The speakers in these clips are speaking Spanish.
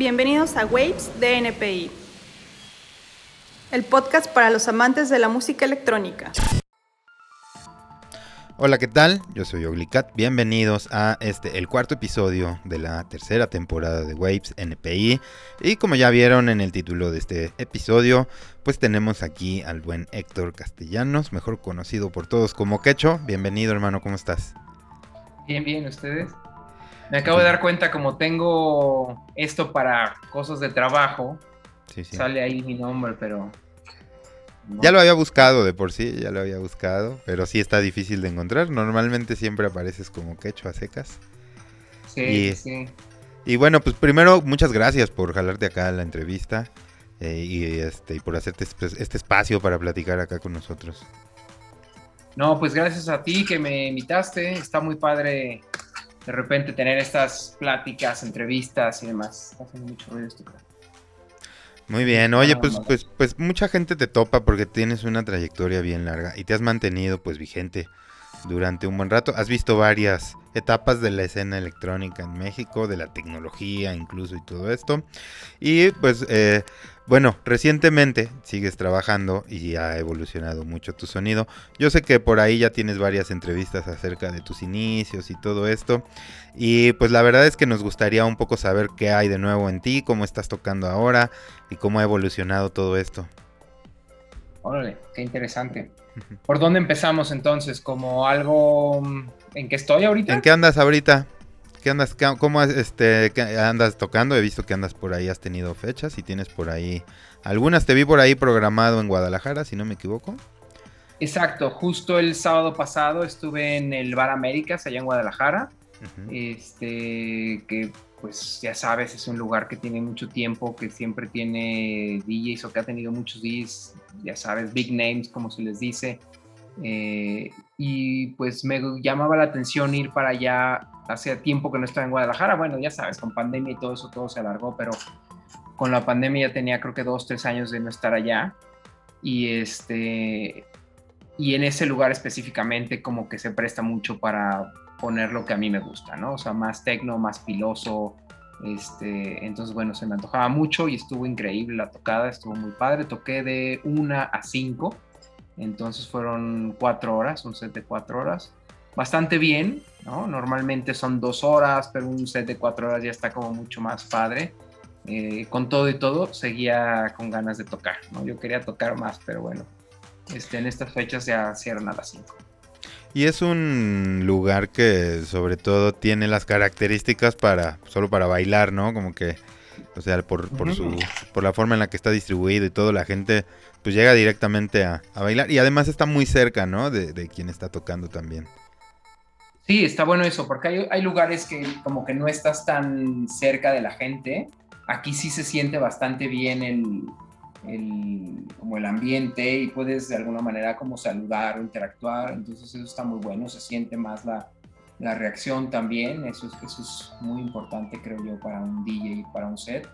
Bienvenidos a Waves de NPI, el podcast para los amantes de la música electrónica. Hola, ¿qué tal? Yo soy Oglicat. Bienvenidos a este, el cuarto episodio de la tercera temporada de Waves NPI. Y como ya vieron en el título de este episodio, pues tenemos aquí al buen Héctor Castellanos, mejor conocido por todos como Quecho. Bienvenido, hermano, ¿cómo estás? Bien, bien, ¿ustedes? Me acabo de dar cuenta, como tengo esto para cosas de trabajo, sale ahí mi nombre, pero ya lo había buscado de por sí, ya lo había buscado, pero sí está difícil de encontrar. Normalmente siempre apareces como quecho a secas. Sí, sí. Y bueno, pues primero muchas gracias por jalarte acá a la entrevista eh, y, este, y por hacerte este espacio para platicar acá con nosotros. No, pues gracias a ti que me invitaste. Está muy padre de repente tener estas pláticas, entrevistas y demás. Está haciendo mucho ruido esto. Muy bien, oye, pues, pues, pues mucha gente te topa porque tienes una trayectoria bien larga y te has mantenido pues vigente durante un buen rato. Has visto varias etapas de la escena electrónica en México, de la tecnología incluso y todo esto. Y pues eh, bueno, recientemente sigues trabajando y ha evolucionado mucho tu sonido. Yo sé que por ahí ya tienes varias entrevistas acerca de tus inicios y todo esto. Y pues la verdad es que nos gustaría un poco saber qué hay de nuevo en ti, cómo estás tocando ahora y cómo ha evolucionado todo esto. Órale, qué interesante. ¿Por dónde empezamos entonces? ¿Como algo mm, en qué estoy ahorita? ¿En qué andas ahorita? ¿Qué andas, cómo este, andas tocando? He visto que andas por ahí, has tenido fechas y tienes por ahí algunas. Te vi por ahí programado en Guadalajara, si no me equivoco. Exacto, justo el sábado pasado estuve en el Bar Américas, allá en Guadalajara. Este, que pues ya sabes, es un lugar que tiene mucho tiempo, que siempre tiene DJs o que ha tenido muchos DJs, ya sabes, big names, como se les dice. Eh, y pues me llamaba la atención ir para allá. Hace tiempo que no estaba en Guadalajara. Bueno, ya sabes, con pandemia y todo eso, todo se alargó, pero con la pandemia ya tenía creo que dos, tres años de no estar allá. Y este, y en ese lugar específicamente como que se presta mucho para poner lo que a mí me gusta, ¿no? O sea, más tecno, más piloso. Este, entonces, bueno, se me antojaba mucho y estuvo increíble la tocada, estuvo muy padre. Toqué de una a cinco entonces fueron cuatro horas, un set de cuatro horas. Bastante bien, ¿no? Normalmente son dos horas, pero un set de cuatro horas ya está como mucho más padre. Eh, con todo y todo, seguía con ganas de tocar, ¿no? Yo quería tocar más, pero bueno, este, en estas fechas ya cierran a las cinco. Y es un lugar que sobre todo tiene las características para solo para bailar, ¿no? Como que, o sea, por, por, su, por la forma en la que está distribuido y todo, la gente pues llega directamente a, bailar. Y además está muy cerca, ¿no? De, quien está tocando también. Sí, está bueno eso, porque hay, lugares que como que no estás tan cerca de la gente. Aquí sí se siente bastante bien el, como el ambiente y puedes de alguna manera como saludar o interactuar. Entonces eso está muy bueno, se siente más la, reacción también. Eso es, eso es muy importante, creo yo, para un DJ para un set.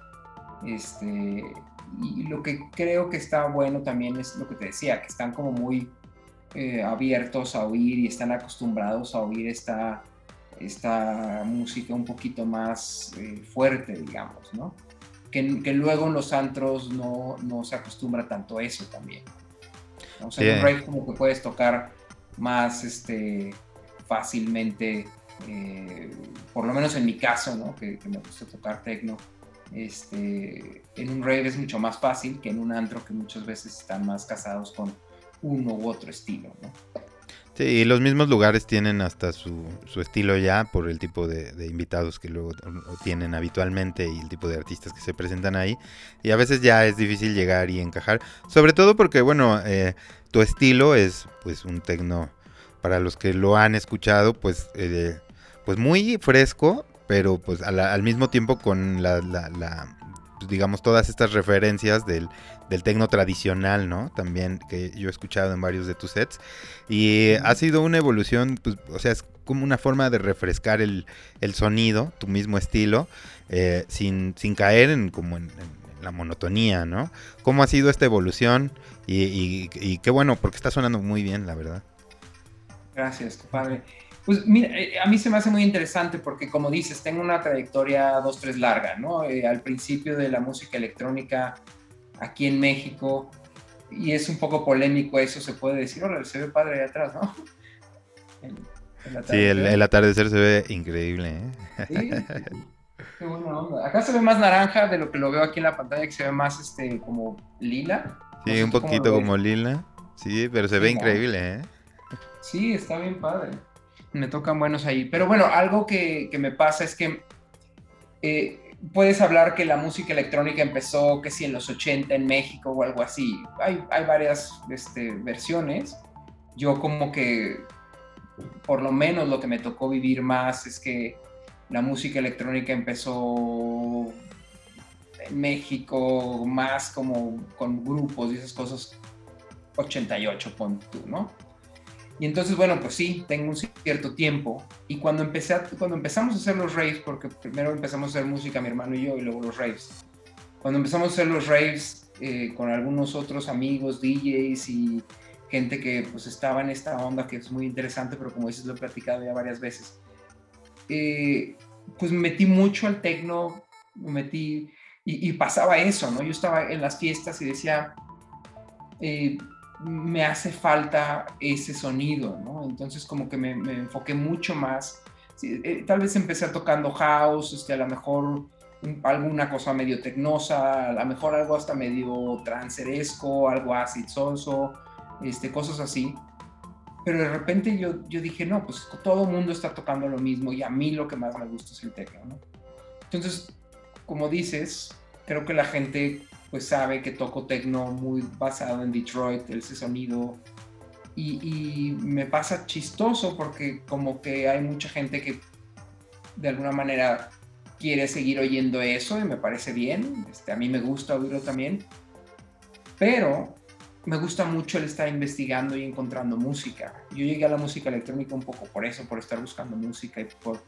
Este, y lo que creo que está bueno también es lo que te decía, que están como muy eh, abiertos a oír y están acostumbrados a oír esta, esta música un poquito más eh, fuerte, digamos, ¿no? Que, que, luego en los antros no, no, se acostumbra tanto a eso también. O sea, en un rave como que puedes tocar más este, fácilmente, eh, por lo menos en mi caso, ¿no? Que, que me gusta tocar techno este, en un rave es mucho más fácil que en un antro que muchas veces están más casados con uno u otro estilo, ¿no? Sí, y los mismos lugares tienen hasta su, estilo ya por el tipo de, invitados que luego tienen habitualmente y el tipo de artistas que se presentan ahí. Y a veces ya es difícil llegar y encajar. Sobre todo porque, bueno, eh, tu estilo es pues un tecno, para los que lo han escuchado, pues, eh, pues muy fresco, pero pues al, mismo tiempo con la, pues, digamos, todas estas referencias del, del tecno tradicional, ¿no? También que yo he escuchado en varios de tus sets. Y ha sido una evolución, pues, o sea, es como una forma de refrescar el, sonido, tu mismo estilo, eh, sin, sin caer en como en, la monotonía, ¿no? ¿Cómo ha sido esta evolución? Y, y, qué bueno, porque está sonando muy bien, la verdad. Gracias, padre. Pues mira, eh, a mí se me hace muy interesante porque como dices, tengo una trayectoria dos, tres larga, ¿no? Eh, al principio de la música electrónica aquí en México, y es un poco polémico eso, se puede decir, se ve padre ahí atrás, ¿no? sí, el, atardecer se ve increíble, ¿eh? Sí, qué buena onda. Acá se ve más naranja de lo que lo veo aquí en la pantalla, que se ve más este como lila. Sí, un poquito como lila. Sí, pero se ve increíble, ¿eh? Sí, está bien padre. Me tocan buenos ahí. Pero bueno, algo que, me pasa es que eh, puedes hablar que la música electrónica empezó, que si en los 80 en México o algo así. Hay, hay varias este, versiones. Yo como que, por lo menos lo que me tocó vivir más es que la música electrónica empezó en México más como con grupos y esas cosas 88, pon tú, ¿no? Y entonces, bueno, pues sí, tengo un cierto tiempo. Y cuando, empecé cuando empezamos a hacer los raves, porque primero empezamos a hacer música mi hermano y yo, y luego los raves. Cuando empezamos a hacer los raves eh, con algunos otros amigos, DJs y gente que pues estaba en esta onda que es muy interesante, pero como dices, lo he platicado ya varias veces. Eh, pues me metí mucho al techno, me metí y, y, pasaba eso, ¿no? Yo estaba en las fiestas y decía, eh, me hace falta ese sonido, ¿no? Entonces como que me, enfoqué mucho más. Eh, tal vez empecé tocando house, este, a lo mejor alguna cosa medio tecnosa, a lo mejor algo hasta medio tranceresco, algo acid soso, este, cosas así. Pero de repente yo, yo dije, no, pues todo el mundo está tocando lo mismo y a mí lo que más me gusta es el techno, ¿no? Entonces, como dices, creo que la gente pues sabe que toco techno muy basado en Detroit, ese sonido. Y, me pasa chistoso porque como que hay mucha gente que de alguna manera quiere seguir oyendo eso y me parece bien. Este, a mí me gusta oírlo también. Pero me gusta mucho el estar investigando y encontrando música. Yo llegué a la música electrónica un poco por eso, por estar buscando música y por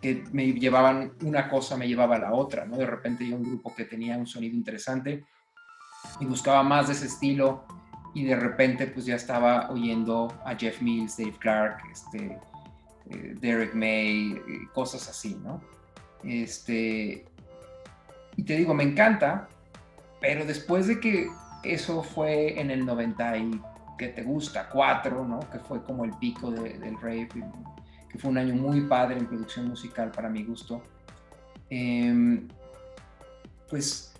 que me llevaban una cosa, me llevaba a la otra, ¿no? De repente yo un grupo que tenía un sonido interesante y buscaba más de ese estilo y de repente pues ya estaba oyendo a Jeff Mills, Dave Clark, este, eh, Derek May, eh, cosas así, ¿no? Este, y te digo, me encanta, pero después de que eso fue en el 90 y que te gusta, 4, ¿no? Que fue como el pico del rave que fue un año muy padre en producción musical para mi gusto. Em, pues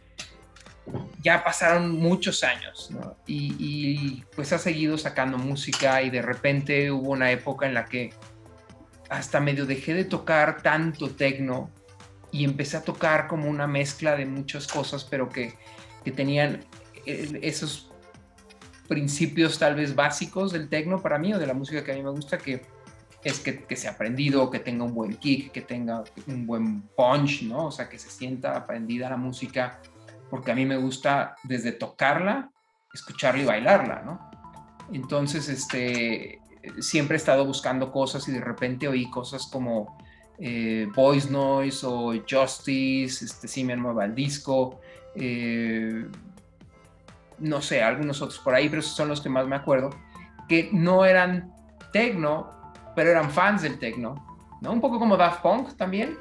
ya pasaron muchos años ¿no? y, y, pues ha seguido sacando música y de repente hubo una época en la que hasta medio dejé de tocar tanto tecno y empecé a tocar como una mezcla de muchas cosas pero que, que tenían eh, esos principios tal vez básicos del tecno para mí o de la música que a mí me gusta que es que, que sea aprendido, que tenga un buen kick, que tenga un buen punch, ¿no? O sea, que se sienta aprendida la música, porque a mí me gusta desde tocarla, escucharla y bailarla, ¿no? Entonces, este, siempre he estado buscando cosas y de repente oí cosas como eh, Voice Noise o Justice, este, sí me mueva el disco, eh, no sé, algunos otros por ahí, pero esos son los que más me acuerdo, que no eran techno, pero eran fans del techno, ¿no? Un poco como Daft Punk también,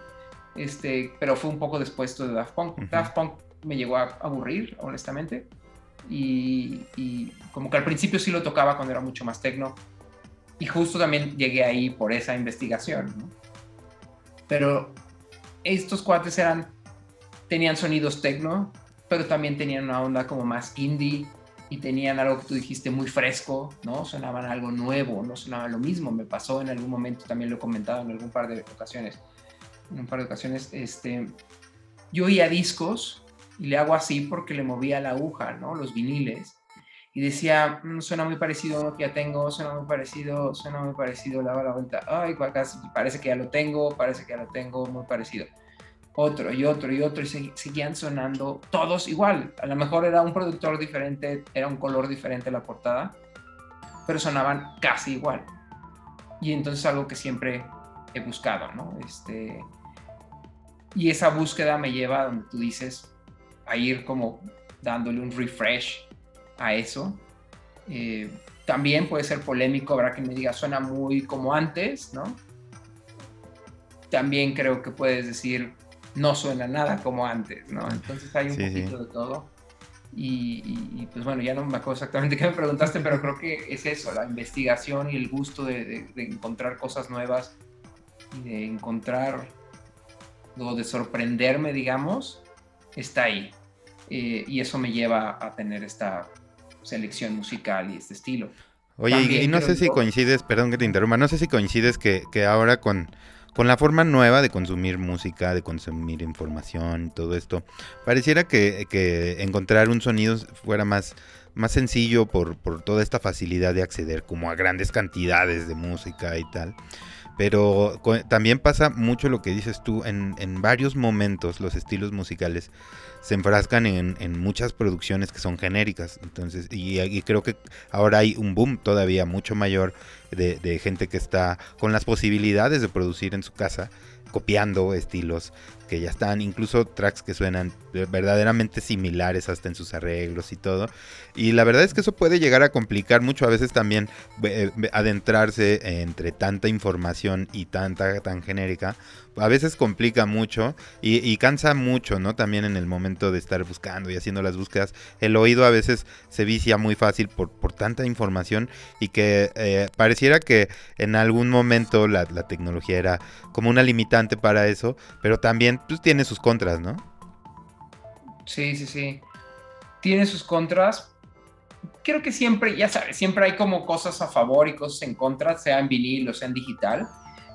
este, pero fue un poco después de Daft Punk. Daft Punk me llegó a aburrir, honestamente, y, como que al principio sí lo tocaba cuando era mucho más techno, y justo también llegué ahí por esa investigación, ¿no? Pero estos cuates eran, tenían sonidos techno, pero también tenían una onda como más indie, y tenían algo que tú dijiste muy fresco, ¿no? Sonaban algo nuevo, no sonaba lo mismo. Me pasó en algún momento, también lo he comentado en algún par de ocasiones. En un par de ocasiones, este, yo oía discos y le hago así porque le movía la aguja, ¿no? Los viniles. Y decía, mm, suena muy parecido a uno que ya tengo, suena muy parecido, suena muy parecido, daba la vuelta, ay, parece que ya lo tengo, parece que ya lo tengo, muy parecido otro y otro y otro y seguían sonando todos igual. A lo mejor era un productor diferente, era un color diferente la portada, pero sonaban casi igual. Y entonces algo que siempre he buscado, ¿no? Este, y esa búsqueda me lleva a donde tú dices, a ir como dándole un refresh a eso. Eh, también puede ser polémico, habrá que me diga, suena muy como antes, ¿no? También creo que puedes decir, no suena nada como antes, ¿no? Entonces hay un poquito de todo. Y, pues bueno, ya no me acuerdo exactamente qué me preguntaste, pero creo que es eso, la investigación y el gusto de, encontrar cosas nuevas y de encontrar o de sorprenderme, digamos, está ahí. Eh, y eso me lleva a tener esta selección musical y este estilo. Oye, y, no sé si coincides, perdón que te interrumpa, no sé si coincides que, que ahora con, con la forma nueva de consumir música, de consumir información, todo esto, pareciera que, encontrar un sonido fuera más, más sencillo por, por, toda esta facilidad de acceder como a grandes cantidades de música y tal. Pero también pasa mucho lo que dices tú, en, en varios momentos los estilos musicales se enfrascan en, muchas producciones que son genéricas. Entonces, y, creo que ahora hay un boom todavía mucho mayor de, gente que está con las posibilidades de producir en su casa, copiando estilos que ya están, incluso tracks que suenan verdaderamente similares hasta en sus arreglos y todo. Y la verdad es que eso puede llegar a complicar mucho, a veces también eh, adentrarse entre tanta información y tanta tan genérica, a veces complica mucho y, cansa mucho, ¿no? También en el momento de estar buscando y haciendo las búsquedas, el oído a veces se vicia muy fácil por, por tanta información y que eh, pareciera que en algún momento la, la tecnología era como una limitante para eso, pero también pues tiene sus contras, ¿no? Sí, sí, sí. Tiene sus contras. Creo que siempre, ya sabes, siempre hay como cosas a favor y cosas en contra, sea en vinil o sea en digital.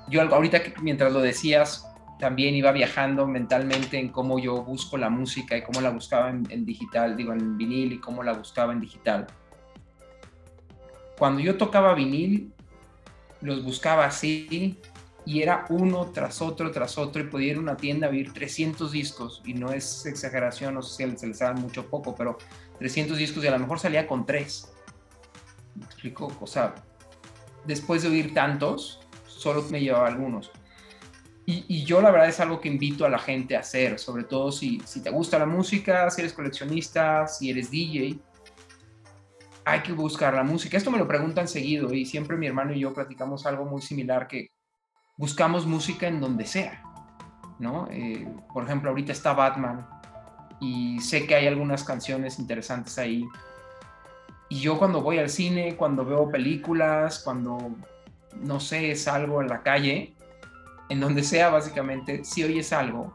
Yo ahorita mientras lo decías, también iba viajando mentalmente en cómo yo busco la música y cómo la buscaba en, en digital, digo, en vinil y cómo la buscaba en digital. Cuando yo tocaba vinil, los buscaba así, y era uno tras otro, tras otro, y podía ir a una tienda a oír 300 discos, y no es exageración, no sé si se les dan mucho poco, pero 300 discos y a lo mejor salía con tres. ¿Me explico? O sea, después de oír tantos, solo me llevaba algunos. Y, yo la verdad es algo que invito a la gente a hacer, sobre todo si, si te gusta la música, si eres coleccionista, si eres DJ, hay que buscar la música. Esto me lo preguntan seguido y siempre mi hermano y yo platicamos algo muy similar que buscamos música en donde sea, ¿no? Eh, por ejemplo, ahorita está Batman y sé que hay algunas canciones interesantes ahí. Y yo cuando voy al cine, cuando veo películas, cuando, no sé, salgo en la calle, en donde sea básicamente, si oyes algo,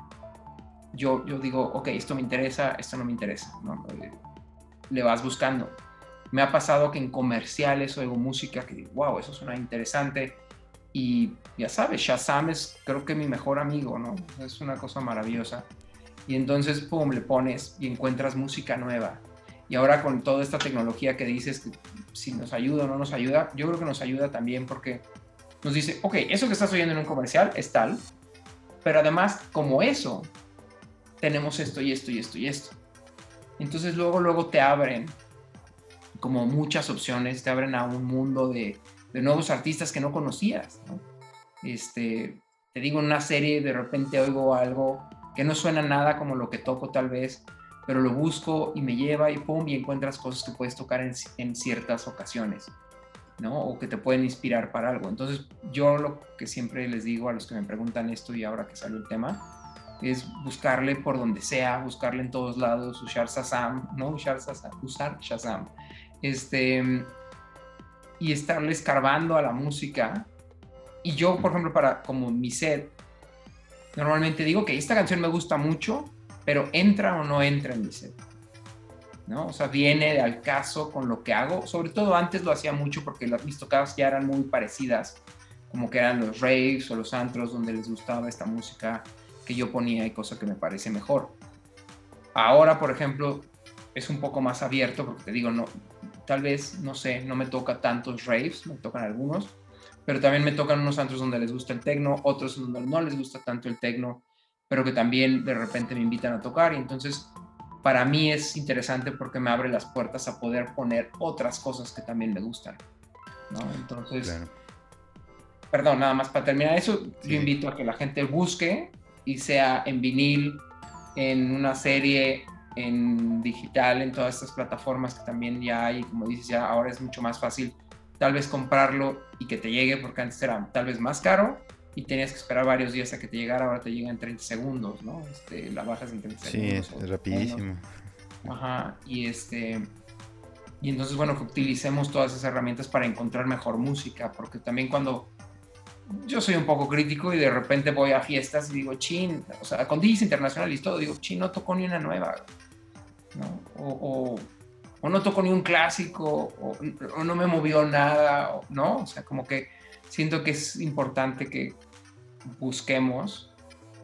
yo, yo digo, ok, esto me interesa, esto no me interesa, ¿no? Eh, le vas buscando. Me ha pasado que en comerciales oigo música que digo, wow, eso suena interesante y ya sabes, Shazam es creo que mi mejor amigo, ¿no? Es una cosa maravillosa. Y entonces, pum, le pones y encuentras música nueva. Y ahora con toda esta tecnología que dices que si nos ayuda o no nos ayuda, yo creo que nos ayuda también porque nos dice, ok, eso que estás oyendo en un comercial es tal, pero además, como eso, tenemos esto y esto y esto y esto. Entonces luego, luego te abren como muchas opciones, te abren a un mundo de, de nuevos artistas que no conocías. Este, te digo, en una serie de repente oigo algo que no suena nada como lo que toco tal vez, pero lo busco y me lleva y pum, y encuentras cosas que puedes tocar en, en ciertas ocasiones, ¿no? O que te pueden inspirar para algo. Entonces, yo lo que siempre les digo a los que me preguntan esto y ahora que salió el tema, es buscarle por donde sea, buscarle en todos lados, usar Shazam, ¿no? Usar Shazam, usar Shazam. Este, y estarle escarbando a la música. Y yo, por ejemplo, para como mi set, normalmente digo que esta canción me gusta mucho, pero entra o no entra en mi set. ¿no? O sea, viene al caso con lo que hago. Sobre todo antes lo hacía mucho porque las, mis tocadas ya eran muy parecidas, como que eran los raves o los antros donde les gustaba esta música que yo ponía y cosa que me parece mejor. Ahora, por ejemplo, es un poco más abierto porque te digo, no, tal vez, no sé, no me toca tantos raves, me tocan algunos, pero también me tocan unos antros donde les gusta el tecno, otros donde no les gusta tanto el tecno, pero que también de repente me invitan a tocar. Y entonces para mí es interesante porque me abre las puertas a poder poner otras cosas que también me gustan, ¿no? Entonces, perdón, nada más para terminar eso, yo invito a que la gente busque y sea en vinil, en una serie, en digital, en todas estas plataformas que también ya hay, como dices, ya ahora es mucho más fácil tal vez comprarlo y que te llegue, porque antes era tal vez más caro y tenías que esperar varios días a que te llegara, ahora te llega en 30 segundos, ¿no? Este, la bajas en 30 segundos. Sí, es rapidísimo. Ajá, y este... Y entonces, bueno, que utilicemos todas esas herramientas para encontrar mejor música, porque también cuando yo soy un poco crítico y de repente voy a fiestas y digo, chin, o sea, con DJs internacionales y todo, digo, chin, no tocó ni una nueva, ¿no? O, no tocó ni un clásico, o, no me movió nada, ¿no? O sea, como que siento que es importante que busquemos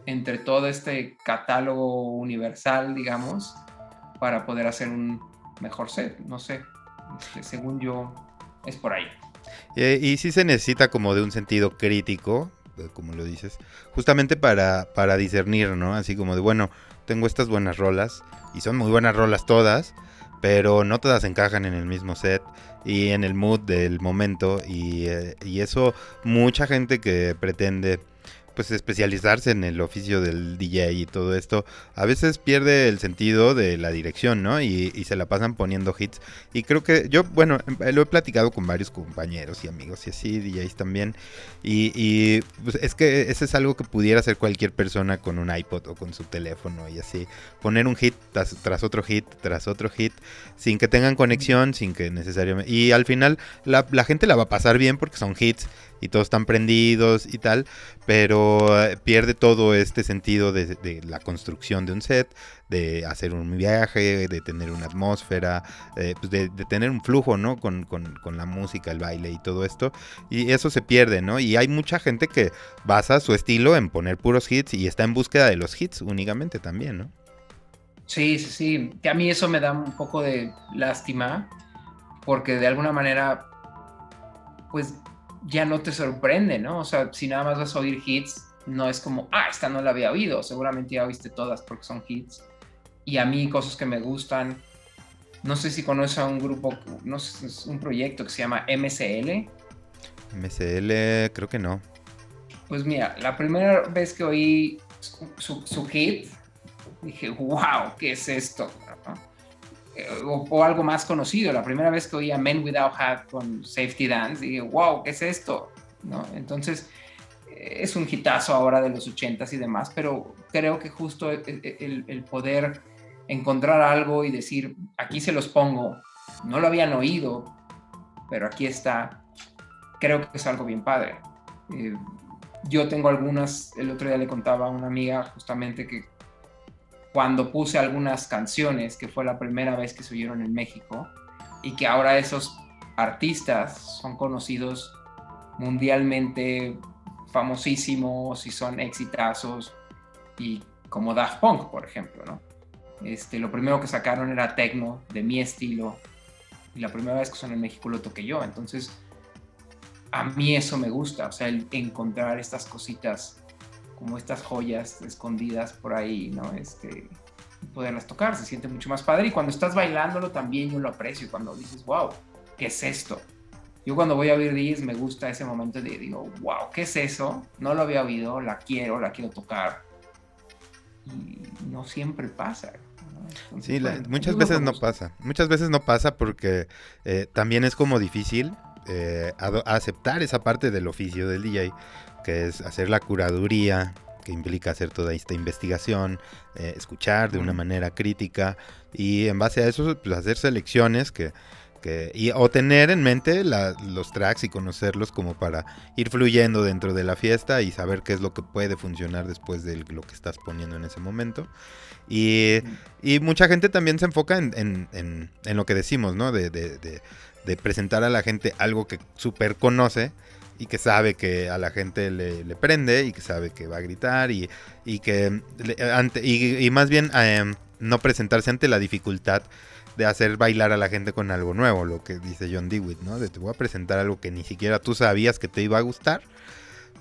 entre todo este catálogo universal, digamos, para poder hacer un mejor set, no sé, este, según yo, es por ahí. Eh, y, sí se necesita como de un sentido crítico, eh, como lo dices, justamente para, para discernir, ¿no? Así como de, bueno, tengo estas buenas rolas, y son muy buenas rolas todas, pero no todas encajan en el mismo set y en el mood del momento, y, eh, y eso mucha gente que pretende pues especializarse en el oficio del DJ y todo esto, a veces pierde el sentido de la dirección, ¿no? Y, se la pasan poniendo hits. Y creo que yo, bueno, lo he platicado con varios compañeros y amigos y así, DJs también. Y, pues, es que ese es algo que pudiera hacer cualquier persona con un iPod o con su teléfono y así. Poner un hit tras, otro hit, tras otro hit, sin que tengan conexión, sin que necesariamente... Y al final la, la gente la va a pasar bien porque son hits y todos están prendidos y tal, pero eh, pierde todo este sentido de, la construcción de un set, de hacer un viaje, de tener una atmósfera, eh, pues de, tener un flujo, ¿no? Con, la música, el baile y todo esto. Y eso se pierde, ¿no? Y hay mucha gente que basa su estilo en poner puros hits y está en búsqueda de los hits únicamente también, ¿no? Sí, sí, sí. Que a mí eso me da un poco de lástima, porque de alguna manera, pues ya no te sorprende, ¿no? O sea, si nada más vas a oír hits, no es como, ah, esta no la había oído, seguramente ya oíste todas porque son hits. Y a mí cosas que me gustan, no sé si conoces a un grupo, no sé, es un proyecto que se llama MCL. MCL, creo que no. Pues mira, la primera vez que oí su, hit, dije, wow, ¿qué es esto? Eh, o, algo más conocido. La primera vez que oí a Men Without Hat con Safety Dance, dije, wow, ¿qué es esto? Entonces, eh, es un hitazo ahora de los 80s y demás, pero creo que justo el, el, poder encontrar algo y decir, aquí se los pongo, no lo habían oído, pero aquí está, creo que es algo bien padre. Eh, yo tengo algunas, el otro día le contaba a una amiga justamente que cuando puse algunas canciones, que fue la primera vez que se oyeron en México, y que ahora esos artistas son conocidos mundialmente famosísimos y son exitazos, y como Daft Punk, por ejemplo, ¿no? Este, lo primero que sacaron era Tecno, de mi estilo, y la primera vez que son en México lo toqué yo, entonces a mí eso me gusta, o sea, el encontrar estas cositas como estas joyas escondidas por ahí, ¿no? Este, poderlas tocar, se siente mucho más padre y cuando estás bailándolo también yo lo aprecio, cuando dices, wow, ¿qué es esto? Yo cuando voy a oír DJs me gusta ese momento de digo, wow, ¿qué es eso? No lo había oído, la quiero, la quiero tocar. Y no siempre pasa. sí, muchas veces no pasa. Muchas veces no pasa porque eh, también es como difícil eh, aceptar esa parte del oficio del DJ que es hacer la curaduría, que implica hacer toda esta investigación, eh, escuchar de una manera crítica y en base a eso pues, hacer selecciones que, y, o tener en mente los tracks y conocerlos como para ir fluyendo dentro de la fiesta y saber qué es lo que puede funcionar después de lo que estás poniendo en ese momento. Y, mucha gente también se enfoca en, lo que decimos, ¿no? De, de presentar a la gente algo que súper conoce y que sabe que a la gente le, prende y que sabe que va a gritar y, que ante, y, más bien em, no presentarse ante la dificultad de hacer bailar a la gente con algo nuevo, lo que dice John Dewitt, ¿no? De te voy a presentar algo que ni siquiera tú sabías que te iba a gustar,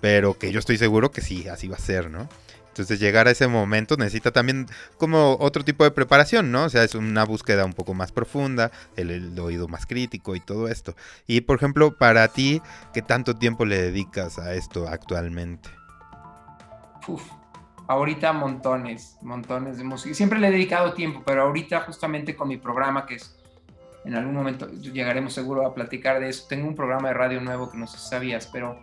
pero que yo estoy seguro que sí, así va a ser, ¿no? Entonces llegar a ese momento necesita también como otro tipo de preparación, ¿no? O sea, es una búsqueda un poco más profunda, el, oído más crítico y todo esto. Y por ejemplo, para ti, ¿qué tanto tiempo le dedicas a esto actualmente? Uf, Ahorita montones, montones de música. Siempre le he dedicado tiempo, pero ahorita justamente con mi programa, que es, en algún momento llegaremos seguro a platicar de eso, tengo un programa de radio nuevo que no sé si sabías, pero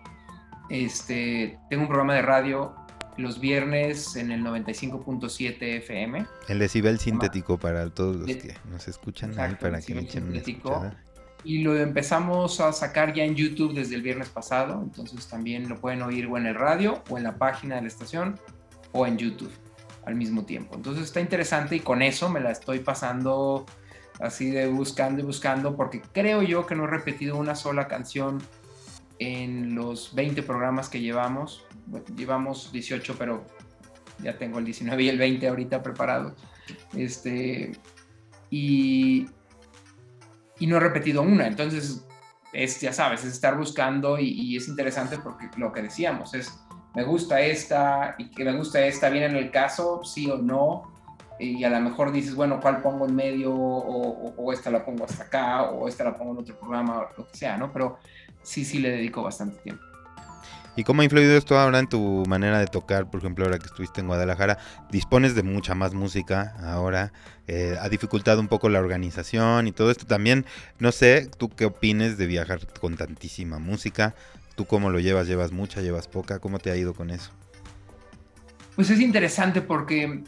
este, tengo un programa de radio los viernes en el 95.7 FM. El decibel sintético para todos los que nos escuchan ahí, para que echen una Y lo empezamos a sacar ya en YouTube desde el viernes pasado, entonces también lo pueden oír o en el radio o en la página de la estación o en YouTube al mismo tiempo. Entonces está interesante y con eso me la estoy pasando así de buscando y buscando porque creo yo que no he repetido una sola canción en los 20 programas que llevamos. Llevamos 18, pero ya tengo el 19 y el 20 ahorita preparados. Este, y, y no he repetido una. Entonces, es, ya sabes, es estar buscando y, es interesante porque lo que decíamos es, me gusta esta y que me gusta esta, viene en el caso, sí o no. Y a lo mejor dices, bueno, ¿cuál pongo en medio? O, esta la pongo hasta acá, o esta la pongo en otro programa, lo que sea, ¿no? Pero sí, sí le dedico bastante tiempo. ¿Y cómo ha influido esto ahora en tu manera de tocar? Por ejemplo, ahora que estuviste en Guadalajara, dispones de mucha más música ahora, eh, ha dificultado un poco la organización y todo esto. También, no sé, ¿tú qué opines de viajar con tantísima música? ¿Tú cómo lo llevas? ¿Llevas mucha? ¿Llevas poca? ¿Cómo te ha ido con eso? Pues es interesante porque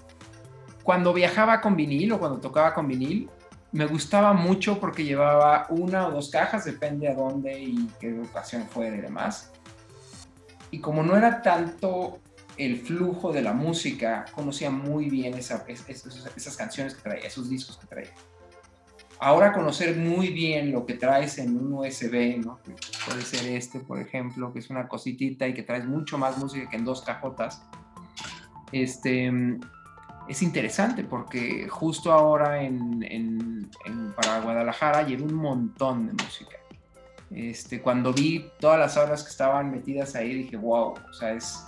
cuando viajaba con vinil o cuando tocaba con vinil, me gustaba mucho porque llevaba una o dos cajas, depende a dónde y qué ocasión fuera y demás. Y como no era tanto el flujo de la música, conocía muy bien esa, esas canciones que traía, esos discos que traía. Ahora conocer muy bien lo que traes en un USB, ¿no? puede ser este, por ejemplo, que es una cositita y que traes mucho más música que en dos cajotas. Este, es interesante porque justo ahora en, en, para Guadalajara llevé un montón de música. Este, cuando vi todas las horas que estaban metidas ahí, dije, wow, o sea, es,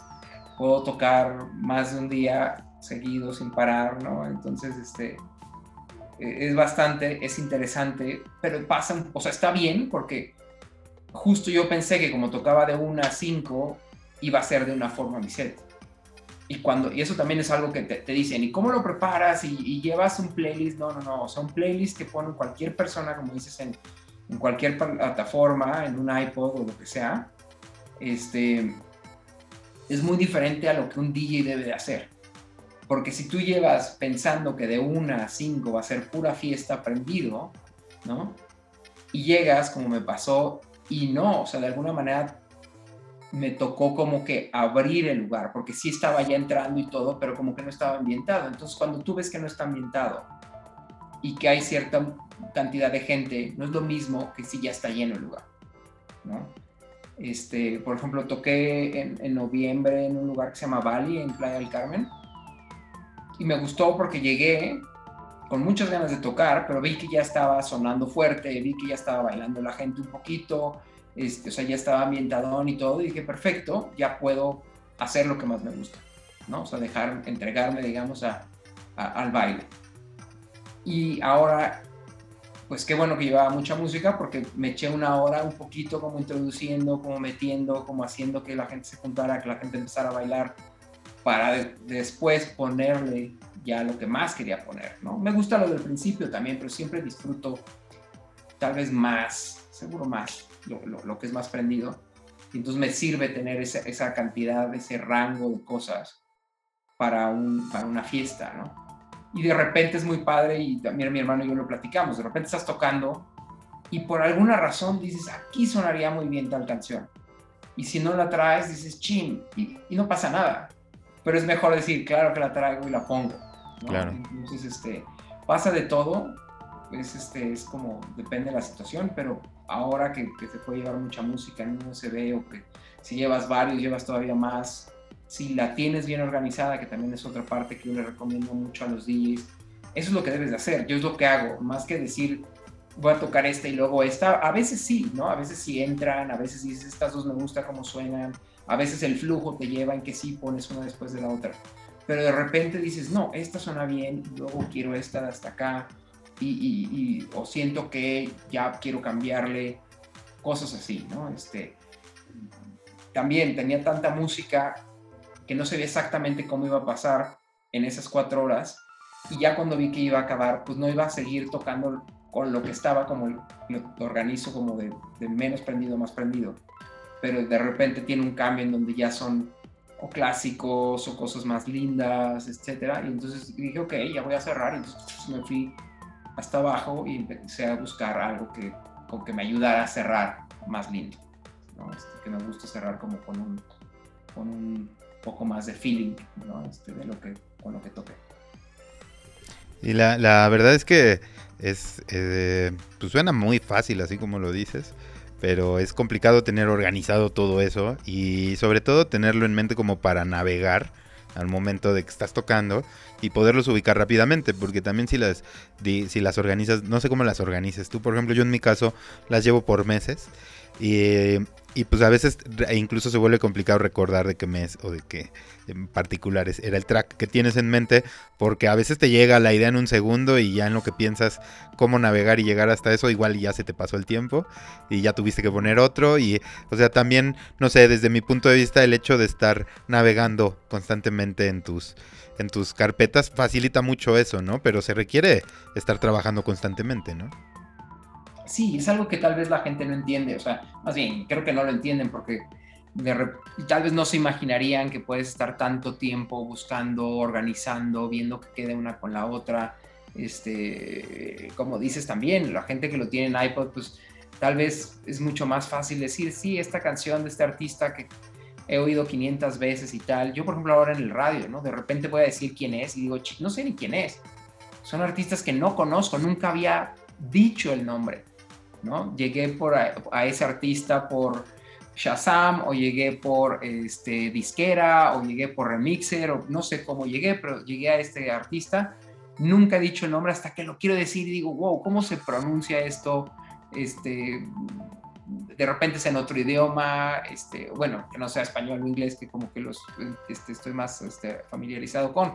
puedo tocar más de un día seguido sin parar, ¿no? Entonces, este, e, es bastante, es interesante, pero pasa, o sea, está bien porque justo yo pensé que como tocaba de una a cinco, iba a ser de una forma mi set. Y cuando y eso también es algo que te, dicen y cómo lo preparas y, llevas un playlist no no no o sea un playlist que pone cualquier persona como dices en, en, cualquier plataforma en un iPod o lo que sea este es muy diferente a lo que un DJ debe de hacer porque si tú llevas pensando que de una a cinco va a ser pura fiesta aprendido no y llegas como me pasó y no o sea de alguna manera me tocó como que abrir el lugar, porque sí estaba ya entrando y todo, pero como que no estaba ambientado. Entonces, cuando tú ves que no está ambientado y que hay cierta cantidad de gente, no es lo mismo que si ya está lleno el lugar, ¿no? Este, por ejemplo, toqué en, noviembre en un lugar que se llama Bali, en Playa del Carmen, y me gustó porque llegué con muchas ganas de tocar, pero vi que ya estaba sonando fuerte, vi que ya estaba bailando la gente un poquito, este, o sea, ya estaba ambientadón y todo, y dije, perfecto, ya puedo hacer lo que más me gusta, ¿no? O sea, dejar, entregarme, digamos, a, al baile. Y ahora, pues qué bueno que llevaba mucha música, porque me eché una hora un poquito como introduciendo, como metiendo, como haciendo que la gente se juntara, que la gente empezara a bailar, para después ponerle ya lo que más quería poner, ¿no? Me gusta lo del principio también, pero siempre disfruto tal vez más, seguro más, lo, que es más prendido. Y entonces me sirve tener esa, esa, cantidad, ese rango de cosas para, un, para una fiesta, ¿no? Y de repente es muy padre, y también mi hermano y yo lo platicamos, de repente estás tocando y por alguna razón dices, aquí sonaría muy bien tal canción. Y si no la traes, dices, chin, y, no pasa nada. Pero es mejor decir, claro que la traigo y la pongo. Claro. Entonces, este, pasa de todo, es, este, es como, depende de la situación, pero ahora que, se puede llevar mucha música en un USB o que si llevas varios, llevas todavía más. Si la tienes bien organizada, que también es otra parte que yo le recomiendo mucho a los DJs, eso es lo que debes de hacer. Yo es lo que hago, más que decir voy a tocar esta y luego esta. A veces sí, ¿no? A veces sí entran, a veces dices estas dos me gusta cómo suenan, a veces el flujo te lleva en que sí pones una después de la otra. Pero de repente dices, no, esta suena bien, luego quiero esta hasta acá y, o siento que ya quiero cambiarle, cosas así, ¿no? Este, también tenía tanta música que no sabía exactamente cómo iba a pasar en esas cuatro horas. Y ya cuando vi que iba a acabar, pues no iba a seguir tocando con lo que estaba, como lo, organizo como de, de, menos prendido, más prendido. Pero de repente tiene un cambio en donde ya son o clásicos o cosas más lindas, etcétera. Y entonces dije, ok, ya voy a cerrar. Y entonces me fui hasta abajo y empecé a buscar algo que, con que me ayudara a cerrar más lindo. ¿no? Este, que me gusta cerrar como con un, con un poco más de feeling ¿no? este, de lo que, con lo que toqué. Y la, la verdad es que es, eh, pues suena muy fácil así como lo dices, pero es complicado tener organizado todo eso y sobre todo tenerlo en mente como para navegar al momento de que estás tocando y poderlos ubicar rápidamente, porque también si las, si las organizas, no sé cómo las organizas tú, por ejemplo, yo en mi caso las llevo por meses y, pues a veces incluso se vuelve complicado recordar de qué mes o de qué en particulares era el track que tienes en mente, porque a veces te llega la idea en un segundo y ya en lo que piensas cómo navegar y llegar hasta eso, igual ya se te pasó el tiempo y ya tuviste que poner otro. Y, o sea, también, no sé, desde mi punto de vista, el hecho de estar navegando constantemente en tus, en tus carpetas facilita mucho eso, ¿no? Pero se requiere estar trabajando constantemente, ¿no? Sí, es algo que tal vez la gente no entiende, o sea, más bien, creo que no lo entienden porque tal vez no se imaginarían que puedes estar tanto tiempo buscando, organizando, viendo que quede una con la otra. Este, como dices también, la gente que lo tiene en iPod, pues tal vez es mucho más fácil decir, sí, esta canción de este artista que he oído 500 veces y tal. Yo, por ejemplo, ahora en el radio, ¿no? De repente voy a decir quién es y digo, no sé ni quién es. Son artistas que no conozco, nunca había dicho el nombre, ¿no? Llegué por a ese artista por Shazam o llegué por este, disquera o llegué por remixer o no sé cómo llegué, pero llegué a este artista. Nunca he dicho el nombre hasta que lo quiero decir y digo, wow, ¿cómo se pronuncia esto? Este, de repente es en otro idioma, este, bueno, que no sea español o inglés, que como que los, este, estoy más este, familiarizado con.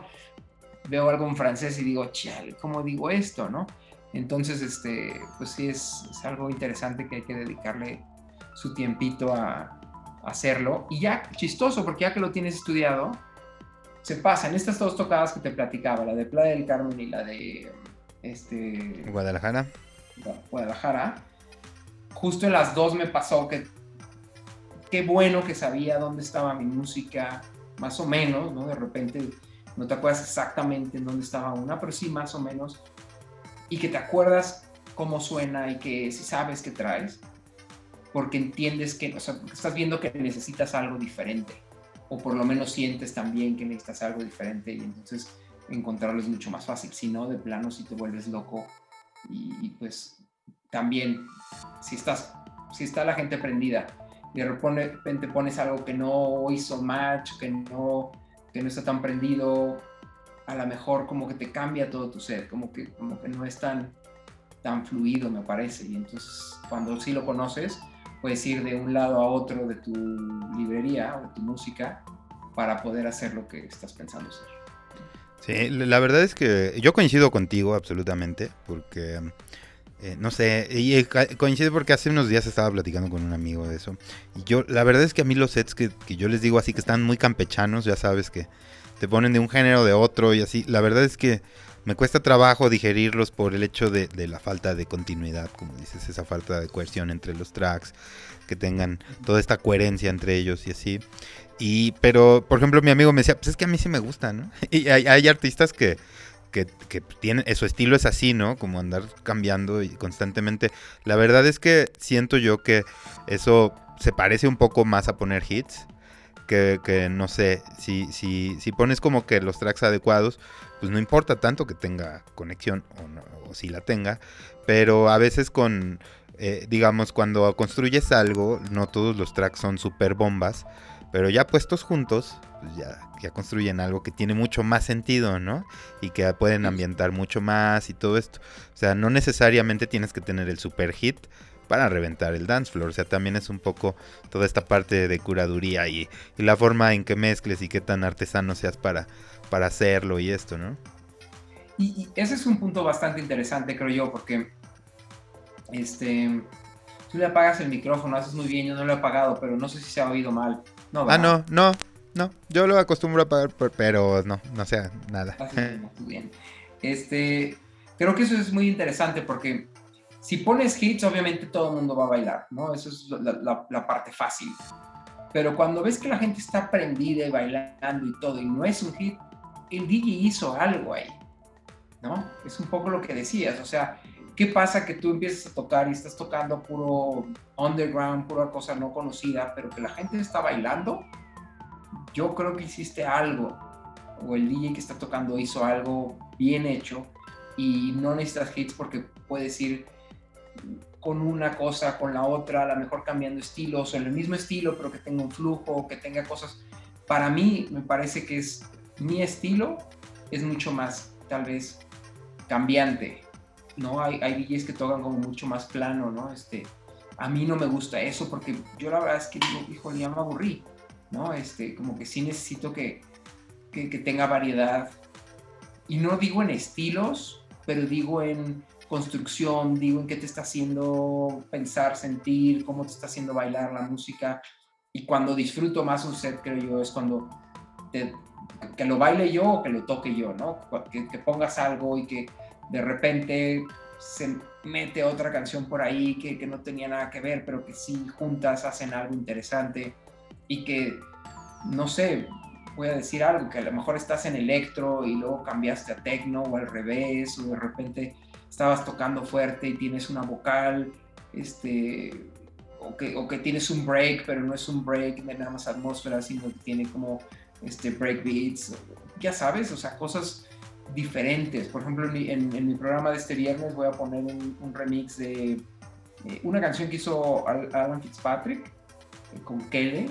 Veo algo en francés y digo, chale, ¿cómo digo esto? ¿no? Entonces, este, pues sí, es, es algo interesante que hay que dedicarle su tiempito a, hacerlo. Y ya, chistoso, porque ya que lo tienes estudiado, se pasan estas dos tocadas que te platicaba, la de Playa del Carmen y la de este, Guadalajara. Guadalajara. Justo en las dos me pasó que qué bueno que sabía dónde estaba mi música, más o menos, ¿no? De repente no te acuerdas exactamente en dónde estaba una, pero sí más o menos. Y que te acuerdas cómo suena y que si sabes qué traes porque entiendes que, o sea, estás viendo que necesitas algo diferente, o por lo menos sientes también que necesitas algo diferente, y entonces encontrarlo es mucho más fácil. Si no, de plano, si te vuelves loco, y, pues también, si estás, si está la gente prendida, y de repente pones algo que no hizo match, que no, que no está tan prendido, a lo mejor como que te cambia todo tu ser, como que, como que no es tan, tan fluido, me parece. Y entonces, cuando sí lo conoces, puedes ir de un lado a otro de tu librería o de tu música para poder hacer lo que estás pensando hacer. Sí, la verdad es que yo coincido contigo absolutamente, porque, eh, no sé, y eh, coincido porque hace unos días estaba platicando con un amigo de eso. Y yo, la verdad es que a mí los sets que, que yo les digo así que están muy campechanos, ya sabes que te ponen de un género de otro y así, la verdad es que me cuesta trabajo digerirlos por el hecho de, la falta de continuidad, como dices, esa falta de cohesión entre los tracks, que tengan toda esta coherencia entre ellos y así. Y, pero, por ejemplo, mi amigo me decía, pues es que a mí sí me gusta, ¿no? Y hay, artistas que, que, tienen, su estilo es así, ¿no? Como andar cambiando y constantemente. La verdad es que siento yo que eso se parece un poco más a poner hits. Que, que no sé, si, si, si pones como que los tracks adecuados, pues no importa tanto que tenga conexión o, si la tenga, pero a veces con, eh, digamos, cuando construyes algo, no todos los tracks son super bombas, pero ya puestos juntos, pues ya, ya construyen algo que tiene mucho más sentido, ¿no? Y que pueden ambientar mucho más y todo esto. O sea, no necesariamente tienes que tener el super hit para reventar el dance floor. O sea, también es un poco toda esta parte de curaduría y, y la forma en que mezcles y qué tan artesano seas para para hacerlo y esto, ¿no? Y, ese es un punto bastante interesante, creo yo, porque este, tú le apagas el micrófono, haces muy bien, yo no lo he apagado, pero no sé si se ha oído mal. No, ah, no, no, No, yo lo acostumbro a pagar, pero no, no sea nada. Muy bien. Este, creo que eso es muy interesante porque si pones hits, obviamente todo el mundo va a bailar, ¿no? Eso es la, la, parte fácil. Pero cuando ves que la gente está prendida y bailando y todo, y no es un hit, el DJ hizo algo ahí, ¿no? Es un poco lo que decías, o sea, ¿qué pasa que tú empiezas a tocar y estás tocando puro underground, pura cosa no conocida, pero que la gente está bailando? Yo creo que hiciste algo, o el DJ que está tocando hizo algo bien hecho, y no necesitas hits porque puedes ir con una cosa, con la otra, a lo mejor cambiando estilos o en el mismo estilo, pero que tenga un flujo, que tenga cosas. Para mí, me parece que es mi estilo, es mucho más, tal vez, cambiante, ¿no? Hay, hay DJs que tocan como mucho más plano, ¿no? Este, a mí no me gusta eso porque yo la verdad es que digo, hijo, ya me aburrí, ¿no? Este, como que sí necesito que, que, que tenga variedad. Y no digo en estilos, pero digo en construcción, digo en qué te está haciendo pensar, sentir, cómo te está haciendo bailar la música. Y cuando disfruto más un set, creo yo, es cuando que lo baile yo o que lo toque yo, ¿no? Que, que, pongas algo y que de repente se mete otra canción por ahí que, que, no tenía nada que ver, pero que sí juntas hacen algo interesante y que, no sé, voy a decir algo, que a lo mejor estás en electro y luego cambiaste a techno o al revés, o de repente estabas tocando fuerte y tienes una vocal, este, o que, o que tienes un break, pero no es un break de nada más atmósfera, sino que tiene como este, break beats, ya sabes, o sea, cosas diferentes. Por ejemplo, en, en, mi programa de este viernes voy a poner un, remix de eh, una canción que hizo Alan Fitzpatrick eh, con Kelly,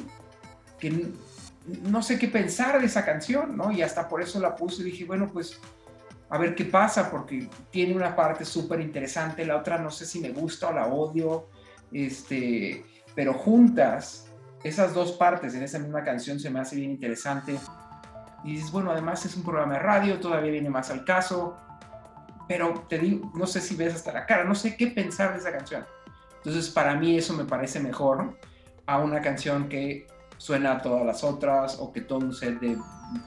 que no sé qué pensar de esa canción, ¿no? Y hasta por eso la puse y dije, bueno, pues a ver qué pasa, porque tiene una parte súper interesante, la otra no sé si me gusta o la odio, este, pero juntas, esas dos partes en esa misma canción se me hace bien interesante. Y dices, bueno, además es un programa de radio, todavía viene más al caso, pero te digo, no sé si ves hasta la cara, no sé qué pensar de esa canción. Entonces, para mí eso me parece mejor a una canción que suena a todas las otras o que todo un set de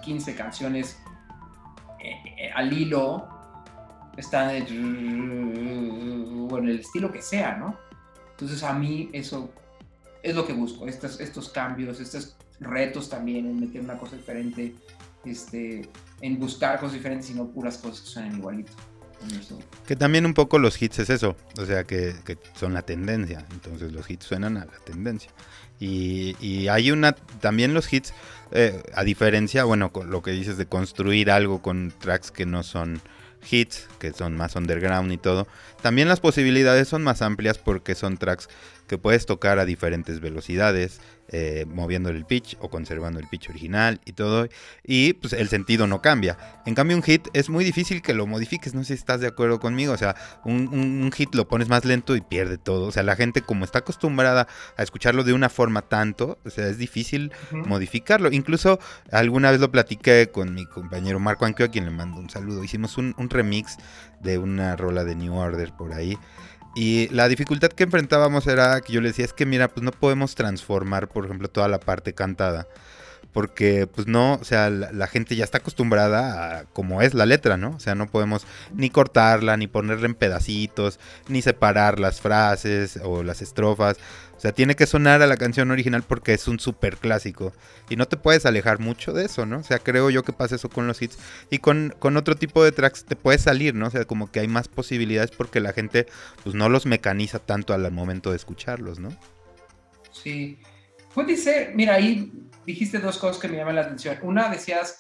15 canciones al hilo está en el estilo que sea, ¿no? Entonces a mí eso es lo que busco, estos, estos cambios, estos retos también, en meter una cosa diferente, este, en buscar cosas diferentes y no puras cosas que suenan igualito. Que también un poco los hits es eso, o sea que, son la tendencia, entonces los hits suenan a la tendencia. Y, y hay una, también los hits, eh, a diferencia, bueno, con lo que dices de construir algo con tracks que no son hits, que son más underground y todo, también las posibilidades son más amplias porque son tracks que puedes tocar a diferentes velocidades, eh, moviendo el pitch o conservando el pitch original y todo. Y pues el sentido no cambia. En cambio, un hit es muy difícil que lo modifiques. No sé si estás de acuerdo conmigo. O sea, un, hit lo pones más lento y pierde todo. O sea, la gente, como está acostumbrada a escucharlo de una forma tanto, o sea, es difícil modificarlo. Incluso alguna vez lo platiqué con mi compañero Marco Anquio, a quien le mando un saludo. Hicimos un, un remix de una rola de New Order por ahí. Y la dificultad que enfrentábamos era que yo le decía, es que mira, pues no podemos transformar, por ejemplo, toda la parte cantada. Porque, pues no, o sea, la, gente ya está acostumbrada a cómo es la letra, ¿no? O sea, no podemos ni cortarla, ni ponerla en pedacitos, ni separar las frases o las estrofas. O sea, tiene que sonar a la canción original porque es un súper clásico. Y no te puedes alejar mucho de eso, ¿no? O sea, creo yo que pasa eso con los hits. Y con, con otro tipo de tracks te puedes salir, ¿no? O sea, como que hay más posibilidades porque la gente pues no los mecaniza tanto al momento de escucharlos, ¿no? Sí. Puede ser, mira, ahí dijiste dos cosas que me llaman la atención. Una, decías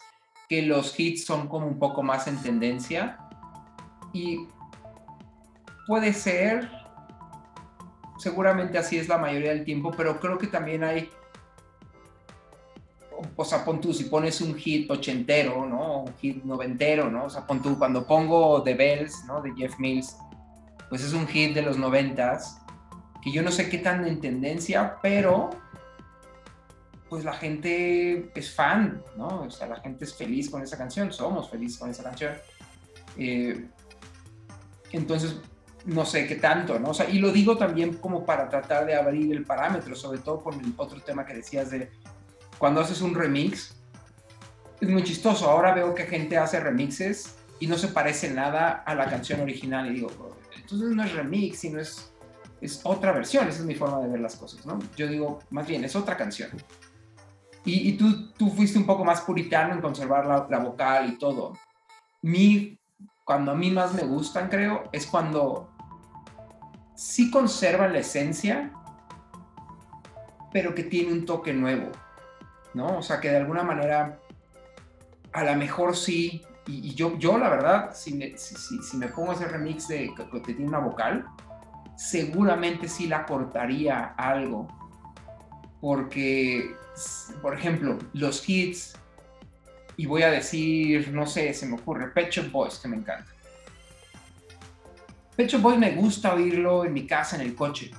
que los hits son como un poco más en tendencia. Y puede ser, seguramente así es la mayoría del tiempo, pero creo que también hay, o sea, pon tú, si pones un hit ochentero, ¿no? Un hit noventero, ¿no? O sea, pon tú, cuando pongo The Bells, ¿no? De Jeff Mills, pues es un hit de los noventas, que yo no sé qué tan en tendencia, pero pues la gente es fan, ¿no? O sea, la gente es feliz con esa canción, somos felices con esa canción. Eh, entonces, no sé qué tanto, ¿no? O sea, y lo digo también como para tratar de abrir el parámetro, sobre todo con el otro tema que decías de cuando haces un remix, es muy chistoso. Ahora veo que gente hace remixes y no se parece nada a la canción original. Y digo, entonces no es remix, sino es, es otra versión. Esa es mi forma de ver las cosas, ¿no? Yo digo, más bien, es otra canción. Y, y tú, tú fuiste un poco más puritano en conservar la, la vocal y todo. Mi, cuando a mí más me gustan, creo, es cuando sí conservan la esencia, pero que tiene un toque nuevo, ¿no? O sea, que de alguna manera, a lo mejor sí, y, yo, yo la verdad, si me, si, me pongo hacer remix de que, tiene una vocal, seguramente sí la cortaría algo, porque, por ejemplo, los hits, y voy a decir, no sé, se me ocurre, Pet Shop Boys, que me encanta. Pet Shop Boys me gusta oírlo en mi casa, en el coche,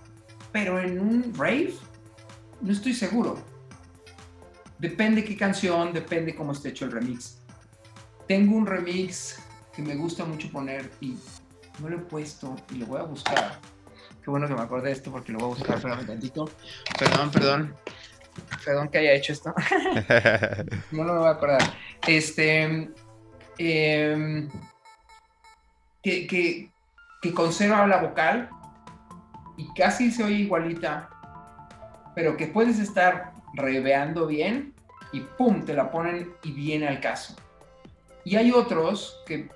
pero en un rave, no estoy seguro. Depende qué canción, depende cómo esté hecho el remix. Tengo un remix que me gusta mucho poner y no lo he puesto y lo voy a buscar. Qué bueno que me acordé de esto porque lo voy a buscar, espérame tantito. Perdón, perdón. Perdón que haya hecho esto. no, lo voy a acordar. Este. Em, que, que, que conserva la vocal y casi se oye igualita pero que puedes estar reveando bien y pum, te la ponen y viene al caso. Y hay otros que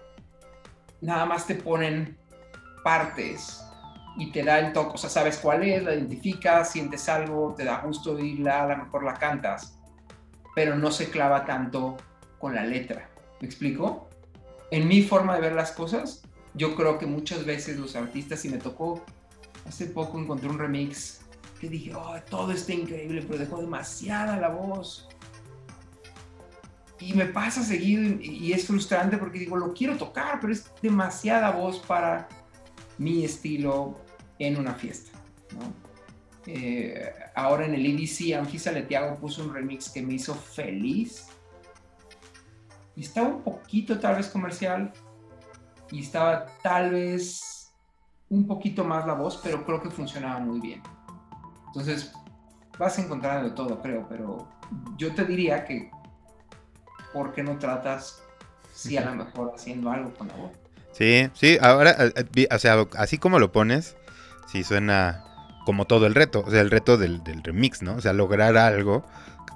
nada más te ponen partes y te da el toque, o sea, sabes cuál es, la identificas, sientes algo, te da gusto oírla, a lo mejor la cantas, pero no se clava tanto con la letra. ¿Me explico? En mi forma de ver las cosas, yo creo que muchas veces los artistas, y me tocó, hace poco encontré un remix que dije, oh, todo está increíble, pero dejó demasiada la voz. Y me pasa seguido y, es frustrante porque digo, lo quiero tocar, pero es demasiada voz para mi estilo en una fiesta. Eh, ahora en el EDC, Anfisa Letiago puso un remix que me hizo feliz. Y estaba un poquito tal vez comercial y estaba tal vez un poquito más la voz, pero creo que funcionaba muy bien. Entonces, vas a encontrar de todo, creo, pero yo te diría que, ¿por qué no tratas, si a lo mejor haciendo algo con la voz? Sí, sí, ahora, eh, o sea, así como lo pones, sí suena como todo el reto, o sea, el reto del, remix, ¿no? O sea, lograr algo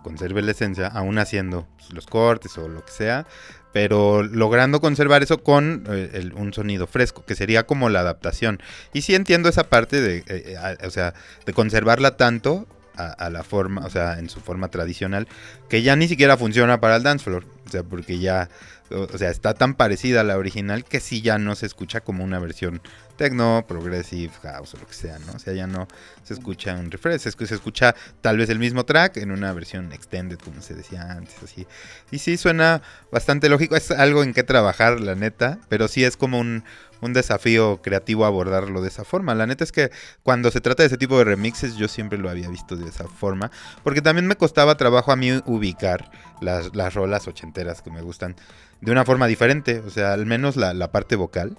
conserve la esencia, aún haciendo pues, los cortes o lo que sea, pero logrando conservar eso con eh, un sonido fresco, que sería como la adaptación. Y sí entiendo esa parte de, eh, eh, o sea, de conservarla tanto a, la forma, o sea, en su forma tradicional, que ya ni siquiera funciona para el dance floor, o sea, porque ya, o, sea, está tan parecida a la original que sí ya no se escucha como una versión techno, progressive, house o lo que sea, ¿no? O sea, ya no se escucha un refresh, se, se escucha tal vez el mismo track en una versión extended, como se decía antes, así. Y sí, suena bastante lógico, es algo en que trabajar, la neta, pero sí es como un, un desafío creativo abordarlo de esa forma. La neta es que cuando se trata de ese tipo de remixes yo siempre lo había visto de esa forma, porque también me costaba trabajo a mí ubicar las, las rolas ochenteras que me gustan de una forma diferente, o sea, al menos la, la parte vocal.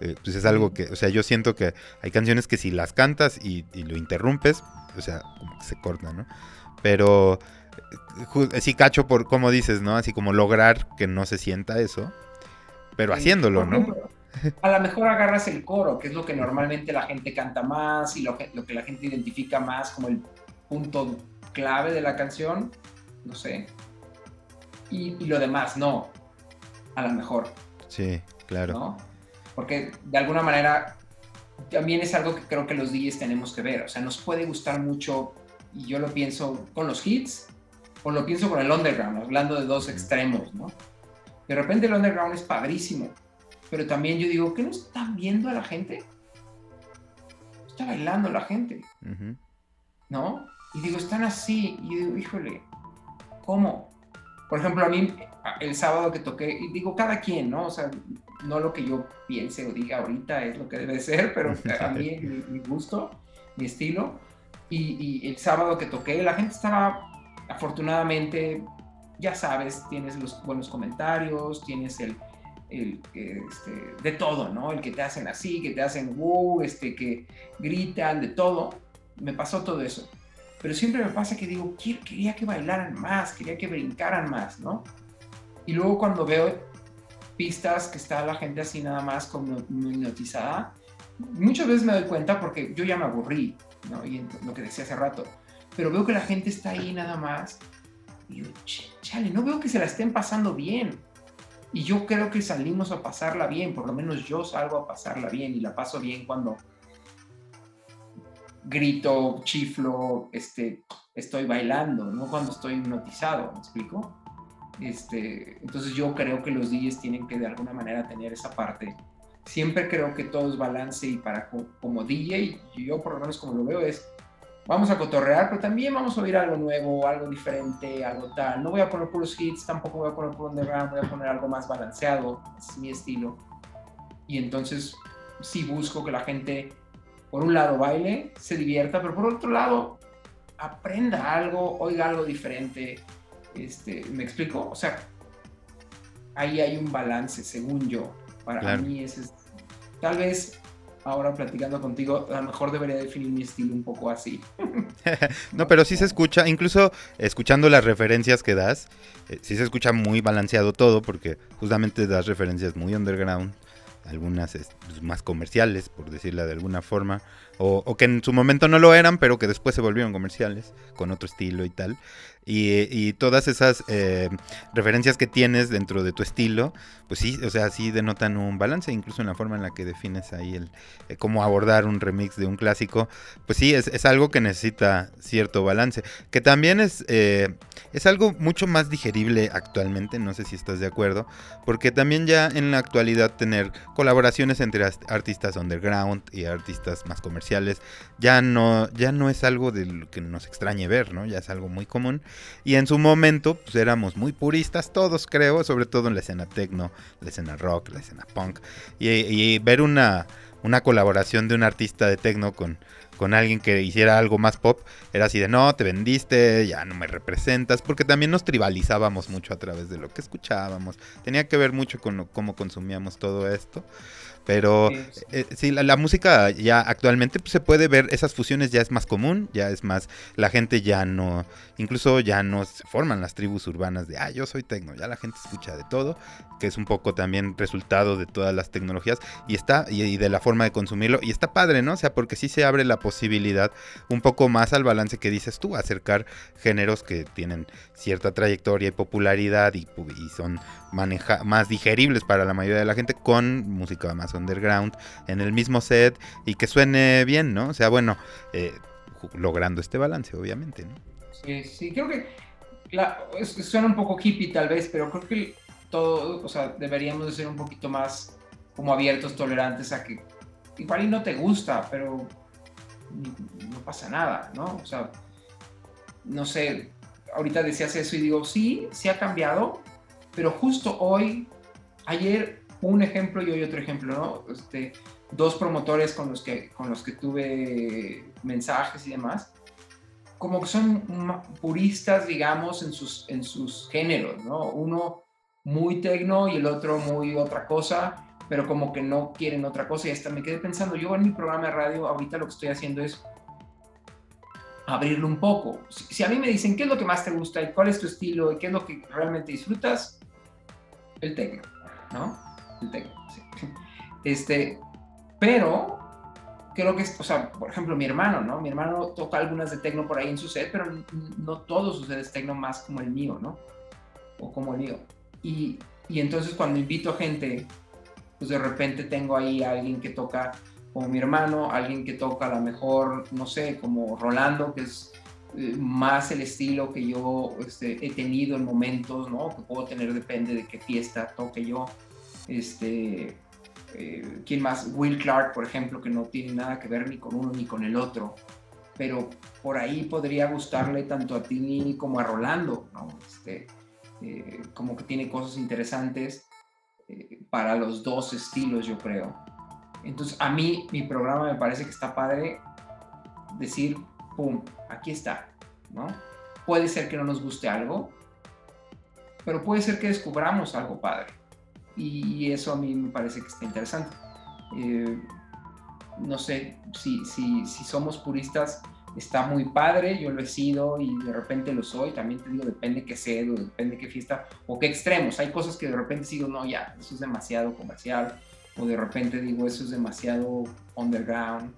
Eh, pues es algo que, o sea, yo siento que hay canciones que si las cantas y, lo interrumpes, o sea, como que se cortan, ¿no? Pero eh, sí cacho por, como dices, ¿no? Así como lograr que no se sienta eso, pero haciéndolo, ¿no? A lo mejor agarras el coro, que es lo que normalmente la gente canta más y lo que, lo que la gente identifica más como el punto clave de la canción, no sé. Y, lo demás, no. A lo mejor. Sí, claro. ¿no? Porque de alguna manera también es algo que creo que los DJs tenemos que ver. O sea, nos puede gustar mucho, y yo lo pienso con los hits, o lo pienso con el underground, hablando de dos extremos, ¿no? De repente el underground es padrísimo, pero también yo digo, ¿qué no están viendo a la gente? Está bailando la gente, ¿no? Y digo, están así, y digo, híjole, ¿cómo? Por ejemplo, a mí el sábado que toqué, y digo, cada quien, ¿no? O sea, no lo que yo piense o diga ahorita es lo que debe ser, pero a mí mi, gusto, mi estilo. Y, y, el sábado que toqué, la gente estaba, afortunadamente, ya sabes, tienes los buenos comentarios, tienes el, el, este, de todo, ¿no? El que te hacen así, que te hacen wow, este, que gritan, de todo. Me pasó todo eso. Pero siempre me pasa que digo, quería que bailaran más, quería que brincaran más, ¿no? Y luego cuando veo pistas que está la gente así nada más como hipnotizada, muchas veces me doy cuenta porque yo ya me aburrí, ¿no? Y lo que decía hace rato, pero veo que la gente está ahí nada más y digo, chale, no veo que se la estén pasando bien. Y yo creo que salimos a pasarla bien, por lo menos yo salgo a pasarla bien y la paso bien cuando grito, chiflo, este, estoy bailando, no cuando estoy hipnotizado, ¿me explico? Este, entonces yo creo que los DJs tienen que de alguna manera tener esa parte. Siempre creo que todo es balance y para como DJ, yo por lo menos como lo veo es, vamos a cotorrear, pero también vamos a oír algo nuevo, algo diferente, algo tal. No voy a poner puros hits, tampoco voy a poner puro underground, voy a poner algo más balanceado, es mi estilo. Y entonces sí busco que la gente por un lado baile, se divierta, pero por otro lado aprenda algo, oiga algo diferente. Este, ¿Me explico? O sea, ahí hay un balance, según yo. Para mí ese es, tal vez ahora platicando contigo, a lo mejor debería definir mi estilo un poco así. no, pero sí se escucha, incluso escuchando las referencias que das, eh, sí se escucha muy balanceado todo, porque justamente das referencias muy underground algunas pues, más comerciales, por decirla de alguna forma, o, que en su momento no lo eran, pero que después se volvieron comerciales, con otro estilo y tal. Y, todas esas eh, referencias que tienes dentro de tu estilo, pues sí, o sea, sí denotan un balance, incluso en la forma en la que defines ahí el eh, cómo abordar un remix de un clásico, pues sí, es, algo que necesita cierto balance, que también es, eh, es algo mucho más digerible actualmente, no sé si estás de acuerdo, porque también ya en la actualidad tener colaboraciones entre artistas underground y artistas más comerciales ya no, ya no es algo de lo que nos extrañe ver, ¿no? Ya es algo muy común y en su momento, pues éramos muy puristas todos, creo, sobre todo en la escena techno, la escena rock, la escena punk. Y, ver una, una colaboración de un artista de techno con, con alguien que hiciera algo más pop, era así de no, te vendiste, ya no me representas, porque también nos tribalizábamos mucho a través de lo que escuchábamos. Tenía que ver mucho con cómo consumíamos todo esto. Pero sí, eh, la, música ya actualmente pues, se puede ver, esas fusiones ya es más común, ya es más, la gente ya no, incluso ya no se forman las tribus urbanas de, ah, yo soy tecno, ya la gente escucha de todo, que es un poco también resultado de todas las tecnologías y está, y, de la forma de consumirlo, y está padre, ¿no? O sea, porque sí se abre la posibilidad un poco más al balance que dices tú, acercar géneros que tienen cierta trayectoria y popularidad y, y son maneja más digeribles para la mayoría de la gente con música más underground en el mismo set y que suene bien, ¿no? O sea, bueno, eh, logrando este balance, obviamente, ¿no? Sí, sí, creo que suena un poco hippie tal vez, pero creo que todo, o sea, deberíamos de ser un poquito más como abiertos, tolerantes a que igual y no te gusta, pero no pasa nada, ¿no? O sea, no sé, ahorita decías eso y digo, sí, sí ha cambiado, pero justo hoy, ayer un ejemplo y hoy otro ejemplo, ¿no? Este, dos promotores con los, que, tuve mensajes y demás, como que son puristas, digamos, en sus, géneros, ¿no? Uno muy tecno y el otro muy otra cosa, pero como que no quieren otra cosa. Y hasta me quedé pensando, yo en mi programa de radio ahorita lo que estoy haciendo es abrirlo un poco. Si, a mí me dicen qué es lo que más te gusta y cuál es tu estilo y qué es lo que realmente disfrutas, el tecno, ¿no? Tecno, sí. Este, pero creo que, o sea, por ejemplo, mi hermano, ¿no? Mi hermano toca algunas de tecno por ahí en su set, pero no todos sus sets tecno más como el mío, ¿no? O como el mío. Y, y entonces cuando invito a gente, pues de repente tengo ahí a alguien que toca como mi hermano, alguien que toca a lo mejor, no sé, como Rolando, que es eh, más el estilo que yo este, he tenido en momentos, ¿no? Que puedo tener, depende de qué fiesta toque yo. Este, eh, ¿Quién más? Will Clark, por ejemplo, que no tiene nada que ver ni con uno ni con el otro. Pero por ahí podría gustarle tanto a Tini como a Rolando, ¿no? Este, eh, como que tiene cosas interesantes para los dos estilos, yo creo. Entonces, a mí, mi programa me parece que está padre decir, ¡pum!, aquí está, ¿no? Puede ser que no nos guste algo, pero puede ser que descubramos algo padre. Y eso a mí me parece que está interesante. Eh, no sé, si, si, somos puristas, está muy padre, yo lo he sido y de repente lo soy, también te digo, depende qué cedo, depende qué fiesta o qué extremos, hay cosas que de repente sigo, no, ya, eso es demasiado comercial, o de repente digo, eso es demasiado underground,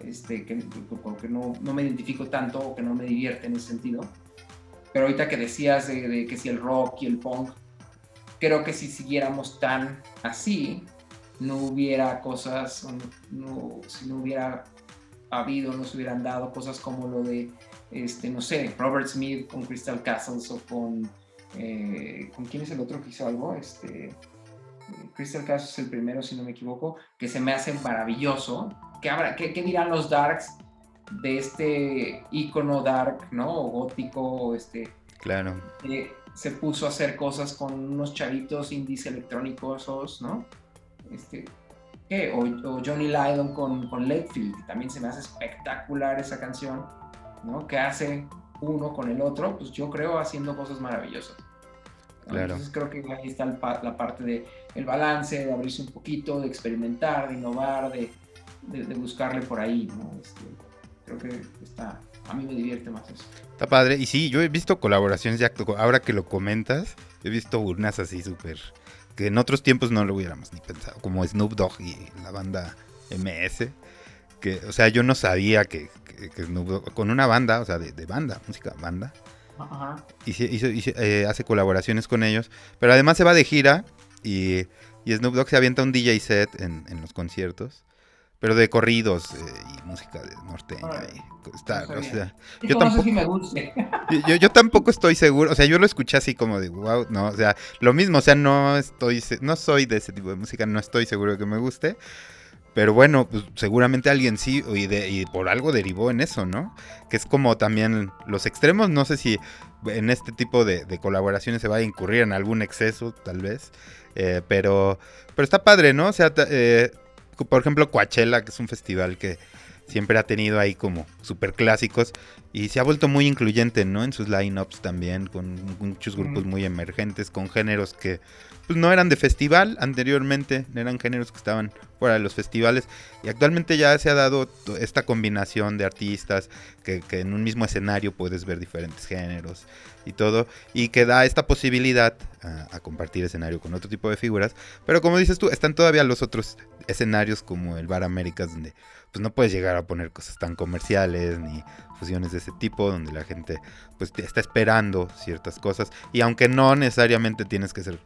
este, que, porque no, no me identifico tanto o que no me divierte en ese sentido. Pero ahorita que decías de, que si el rock y el punk, creo que si siguiéramos tan así, no hubiera cosas, no, si no hubiera habido, no se hubieran dado cosas como lo de, este, no sé, Robert Smith con Crystal Castles o con, eh, ¿con quién es el otro que hizo algo? Este, Crystal Castles es el primero, si no me equivoco, que se me hace maravilloso. ¿Qué, habrá, qué, qué dirán los Darks de este icono dark, ¿no? O gótico, este. Claro. Se puso a hacer cosas con unos chavitos indies electrónicos, ¿no? Este, ¿qué? O, Johnny Lydon con, con que también se me hace espectacular esa canción, ¿no? Que hace uno con el otro, pues yo creo haciendo cosas maravillosas. Claro. Entonces creo que ahí está la parte de el balance, de abrirse un poquito, de experimentar, de innovar, de, de, buscarle por ahí, ¿no? Este, creo que está, a mí me divierte más eso. Está padre, y sí, yo he visto colaboraciones ya, ahora que lo comentas, he visto unas así súper, que en otros tiempos no lo hubiéramos ni pensado, como Snoop Dogg y la banda MS, que, o sea, yo no sabía que, Snoop Dogg, con una banda, o sea, de, banda, música banda, Ajá. Y, eh, hace colaboraciones con ellos, pero además se va de gira y, y Snoop Dogg se avienta un DJ set en, en los conciertos pero de corridos eh, y música de norteña. y yo tampoco, me guste. Yo, tampoco estoy seguro, o sea, yo lo escuché así como de wow, no, o sea, lo mismo, o sea, no estoy, no soy de ese tipo de música, no estoy seguro de que me guste. Pero bueno, pues seguramente alguien sí, y, de, y por algo derivó en eso, ¿no? Que es como también los extremos, no sé si en este tipo de, colaboraciones se va a incurrir en algún exceso, tal vez, eh, pero, pero está padre, ¿no? O sea, eh, por ejemplo, Coachella, que es un festival que siempre ha tenido ahí como super clásicos y se ha vuelto muy incluyente, ¿no? En sus lineups también, con muchos grupos muy emergentes, con géneros que pues, no eran de festival anteriormente, eran géneros que estaban fuera de los festivales. Y actualmente ya se ha dado esta combinación de artistas que, en un mismo escenario puedes ver diferentes géneros y todo y que da esta posibilidad a, compartir escenario con otro tipo de figuras, pero como dices tú, están todavía los otros escenarios como el Bar Américas donde pues no puedes llegar a poner cosas tan comerciales ni fusiones de ese tipo donde la gente pues está esperando ciertas cosas. Y aunque no necesariamente tienes que ser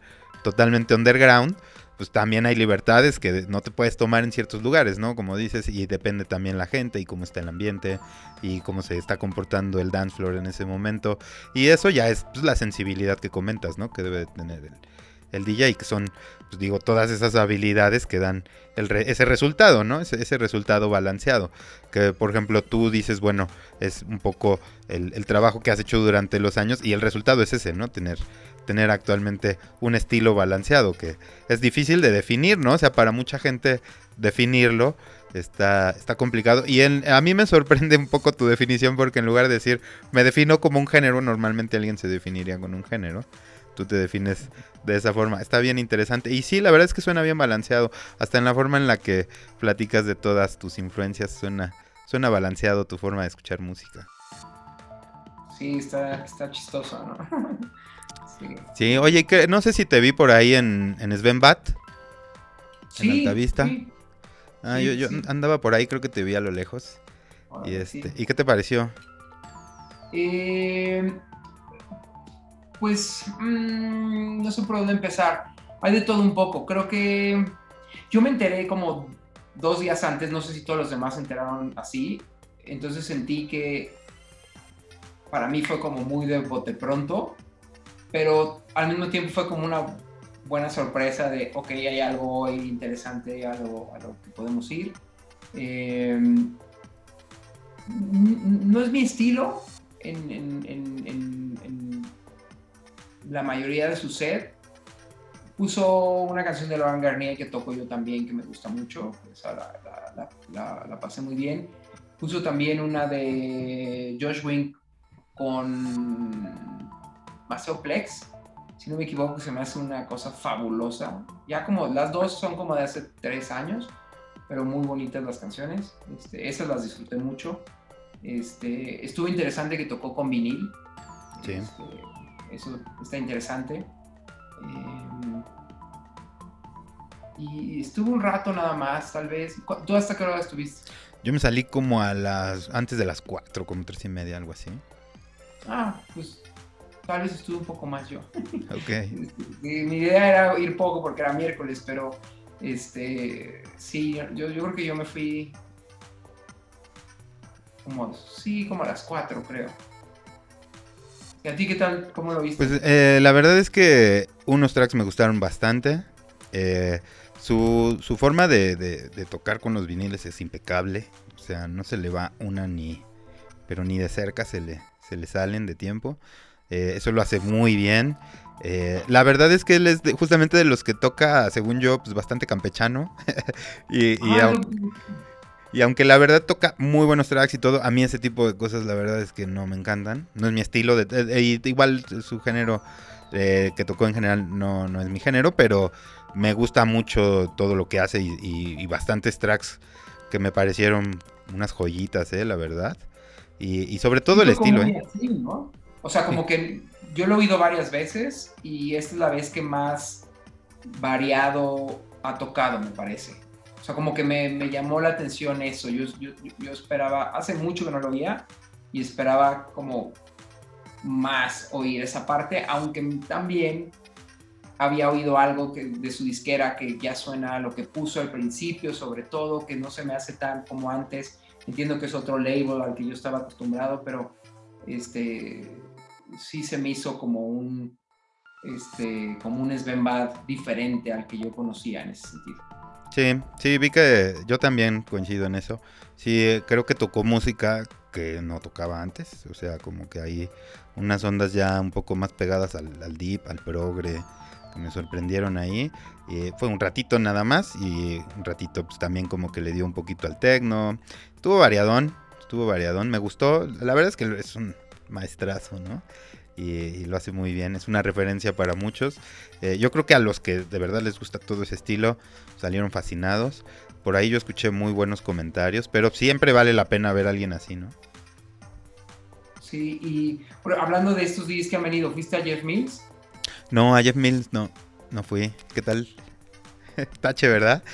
totalmente underground pues también hay libertades que no te puedes tomar en ciertos lugares, ¿no? Como dices, y depende también la gente y cómo está el ambiente y cómo se está comportando el dance floor en ese momento. Y eso ya es pues, la sensibilidad que comentas, ¿no? Que debe tener el, el DJ, que son, pues digo, todas esas habilidades que dan ese resultado, ¿no? Ese, resultado balanceado. Que, por ejemplo, tú dices, bueno, es un poco el, trabajo que has hecho durante los años y el resultado es ese, ¿no? Tener, tener actualmente un estilo balanceado, que es difícil de definir, ¿no? O sea, para mucha gente definirlo está, está complicado. Y a mí me sorprende un poco tu definición porque en lugar de decir, me defino como un género, normalmente alguien se definiría con un género tú te defines de esa forma. Está bien interesante. Y sí, la verdad es que suena bien balanceado. Hasta en la forma en la que platicas de todas tus influencias suena, suena balanceado tu forma de escuchar música. Sí, está, está chistoso, ¿no? sí. oye, que no sé si te vi por ahí en, en Sven Bat. Sí, en Altavista. Ah, yo, yo andaba por ahí, creo que te vi a lo lejos. y este, ¿y qué te pareció? Eh, pues mm, no sé por dónde empezar. Hay de todo un poco. Creo que yo me enteré como dos días antes, no sé si todos los demás se enteraron así. Entonces sentí que para mí fue como muy de bote pronto, pero al mismo tiempo fue como una buena sorpresa de, ok, hay algo hoy interesante, a lo que podemos ir. Em, no es mi estilo en, la mayoría de su set. Puso una canción de Laurent Garnier que toco yo también, que me gusta mucho. Esa la, pasé muy bien. Puso también una de Josh Wink con Maceo Plex. Si no me equivoco, se me hace una cosa fabulosa. Ya como las dos son como de hace tres años, pero muy bonitas las canciones. Este, esas las disfruté mucho. Este, estuvo interesante que tocó con vinil. Sí. Este, eso está interesante. Em, y estuvo un rato nada más, tal vez. ¿Tú hasta qué hora estuviste? Yo me salí como a las. antes de las 4, como tres y media, algo así. Ah, pues tal vez estuve un poco más yo. Ok. Mi idea era ir poco porque era miércoles, pero este sí, yo, yo creo que yo me fui como, sí, como a las 4, creo. ¿Y a ti qué tal? ¿Cómo lo viste? Pues eh, la verdad es que unos tracks me gustaron bastante. Eh, su, su, forma de, de, de, tocar con los viniles es impecable. O sea, no se le va una ni. Pero ni de cerca se le, se le salen de tiempo. Eh, eso lo hace muy bien. Eh, la verdad es que él es de, justamente de los que toca, según yo, pues bastante campechano. y, y, aun- y aunque la verdad toca muy buenos tracks y todo, a mí ese tipo de cosas la verdad es que no me encantan. No es mi estilo. De, y igual su género eh, que tocó en general no, no es mi género, pero me gusta mucho todo lo que hace y, bastantes tracks que me parecieron unas joyitas, eh, la verdad. Y, sobre todo el estilo, ¿eh? así, ¿no? O sea, como que yo lo he oído varias veces y esta es la vez que más variado ha tocado, me parece. O sea, como que me, me llamó la atención eso. Yo, yo, yo esperaba, hace mucho que no lo oía y esperaba como más oír esa parte, aunque también había oído algo que, de su disquera que ya suena a lo que puso al principio, sobre todo, que no se me hace tan como antes. Entiendo que es otro label al que yo estaba acostumbrado, pero este sí se me hizo como un este como un Sven Bad diferente al que yo conocía en ese sentido. Sí, sí, vi que yo también coincido en eso. Sí, eh, creo que tocó música que no tocaba antes. O sea, como que hay unas ondas ya un poco más pegadas al, al deep, al progre, que me sorprendieron ahí. Fue un ratito nada más y un ratito pues también como que le dio un poquito al techno. Estuvo variadón, estuvo variadón, me gustó. La verdad es que es un maestrazo, ¿no? Y, y lo hace muy bien, es una referencia para muchos. Eh, yo creo que a los que de verdad les gusta todo ese estilo salieron fascinados. Por ahí yo escuché muy buenos comentarios, pero siempre vale la pena ver a alguien así, ¿no? Sí, y pero hablando de estos días que han venido, ¿fuiste a Jeff Mills? No, a Jeff Mills no, no fui. ¿Qué tal? Tache, ¿verdad?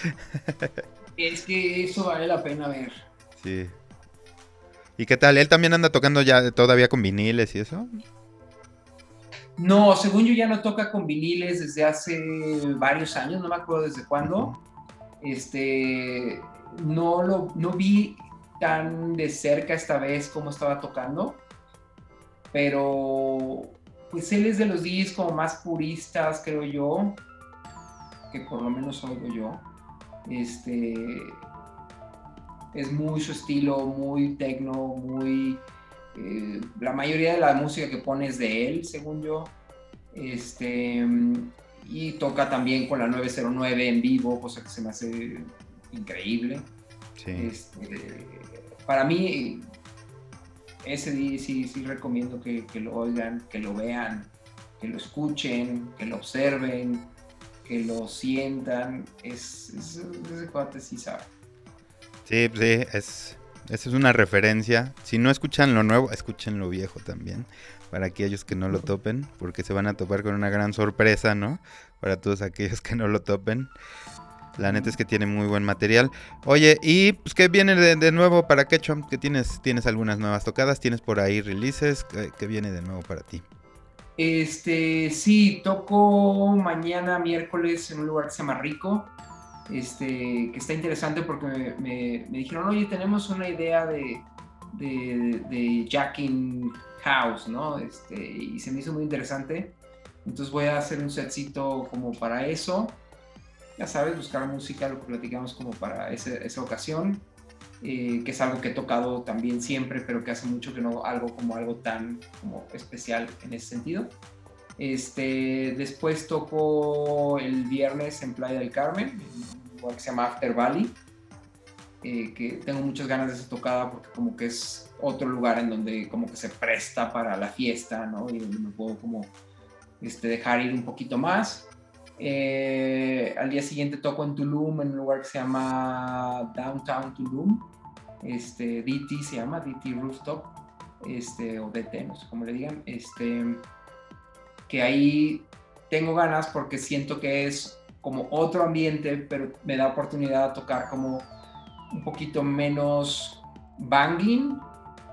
Es que eso vale la pena ver. Sí. ¿Y qué tal? ¿Él también anda tocando ya todavía con viniles y eso? No, según yo ya no toca con viniles desde hace varios años, no me acuerdo desde cuándo. Este, no lo no vi tan de cerca esta vez cómo estaba tocando, pero pues él es de los DJs como más puristas, creo yo, que por lo menos oigo yo. Este, es muy su estilo, muy tecno, muy eh, la mayoría de la música que pone es de él, según yo. Este, y toca también con la 909 en vivo, cosa que se me hace increíble. Sí. Este, para mí, ese día sí, sí recomiendo que, que lo oigan, que lo vean, que lo escuchen, que lo observen, que lo sientan. Es, es- ese cuate sí sabe. Sí, pues sí, es, esa es una referencia. Si no escuchan lo nuevo, escuchen lo viejo también. Para aquellos que no lo topen, porque se van a topar con una gran sorpresa, ¿no? Para todos aquellos que no lo topen. La neta es que tiene muy buen material. Oye, ¿y pues, qué viene de, nuevo para Ketchum? ¿Que tienes, tienes algunas nuevas tocadas? ¿Tienes por ahí releases? ¿Qué, qué viene de nuevo para ti? Este, sí, toco mañana miércoles en un lugar que se llama Rico, este, que está interesante porque me, dijeron, oye, tenemos una idea de, de, de jacking house, ¿no? Este, y se me hizo muy interesante. Entonces voy a hacer un setcito como para eso. Ya sabes, buscar música, lo que platicamos como para ese- esa ocasión. eh, que es algo que he tocado también siempre, pero que hace mucho que no algo como algo tan como especial en ese sentido. Este, después tocó el viernes en Playa del Carmen, en un lugar que se llama After Valley, eh, que tengo muchas ganas de esa tocada porque como que es otro lugar en donde como que se presta para la fiesta, ¿no? Y donde me puedo como este, dejar ir un poquito más. Eh, al día siguiente toco en Tulum, en un lugar que se llama Downtown Tulum, este, DT se llama, DT Rooftop, este, o DT, no sé cómo le digan, este, que ahí tengo ganas porque siento que es como otro ambiente, pero me da oportunidad de tocar como un poquito menos banging,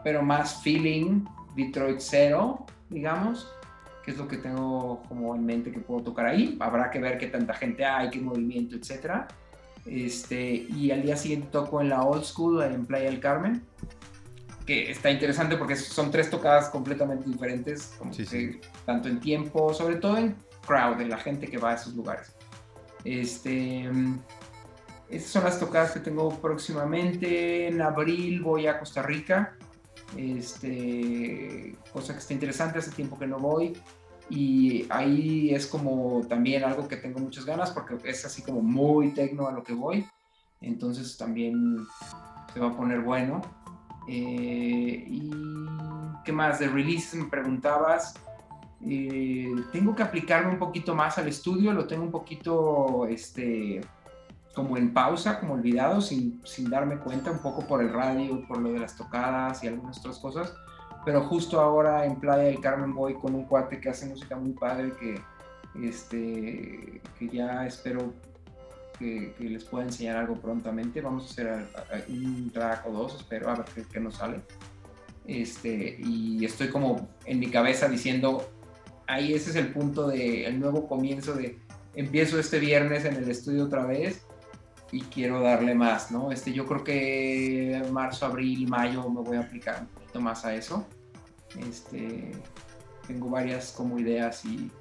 pero más feeling Detroit Zero, digamos, que es lo que tengo como en mente que puedo tocar ahí. Habrá que ver qué tanta gente hay, qué movimiento, etcétera. Este, y al día siguiente toco en la Old School, en Playa del Carmen, que está interesante porque son tres tocadas completamente diferentes, como tanto en tiempo, sobre todo en crowd, en la gente que va a esos lugares. Este, estas son las tocadas que tengo próximamente. En abril voy a Costa Rica. Este, cosa que está interesante, hace tiempo que no voy. Y ahí es como también algo que tengo muchas ganas porque es así como muy tecno a lo que voy. Entonces también se va a poner bueno. Eh, y qué más de releases me preguntabas. Eh, tengo que aplicarme un poquito más al estudio, lo tengo un poquito este, como en pausa, como olvidado, sin, sin darme cuenta, un poco por el radio, por lo de las tocadas y algunas otras cosas. Pero justo ahora en Playa del Carmen voy con un cuate que hace música muy padre que, este, que ya espero que, les pueda enseñar algo prontamente. Vamos a hacer un track o dos, espero a ver qué, qué nos sale. Este, y estoy como en mi cabeza diciendo, ahí ese es el punto del el nuevo comienzo de empiezo este viernes en el estudio otra vez y quiero darle más, ¿no? Este, yo creo que marzo, abril, mayo me voy a aplicar un poquito más a eso. Este, tengo varias como ideas y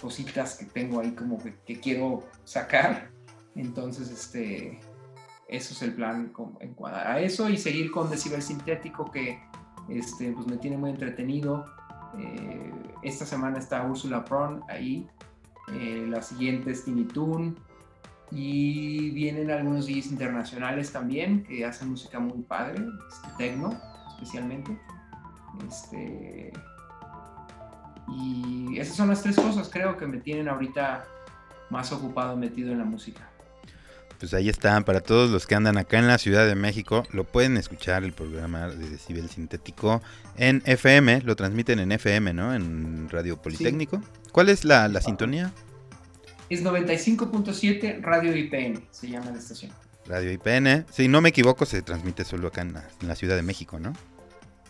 cositas que tengo ahí como que, quiero sacar. Entonces, este, eso es el plan en cuanto a eso y seguir con Decibel Sintético que este, pues me tiene muy entretenido. Eh, esta semana está Ursula Pron ahí. Eh, la siguiente es Timmy Toon. Y vienen algunos DJs internacionales también que hacen música muy padre, este, techno especialmente. Este, y esas son las tres cosas, creo, que me tienen ahorita más ocupado metido en la música pues ahí están, para todos los que andan acá en la Ciudad de México, lo pueden escuchar el programa de Decibel Sintético en FM, lo transmiten en FM, ¿no? En Radio Politécnico. ¿Cuál es la, sintonía? Es 95.7 Radio IPN, se llama la estación. Radio IPN, si no me equivoco, se transmite solo acá en la Ciudad de México, ¿no?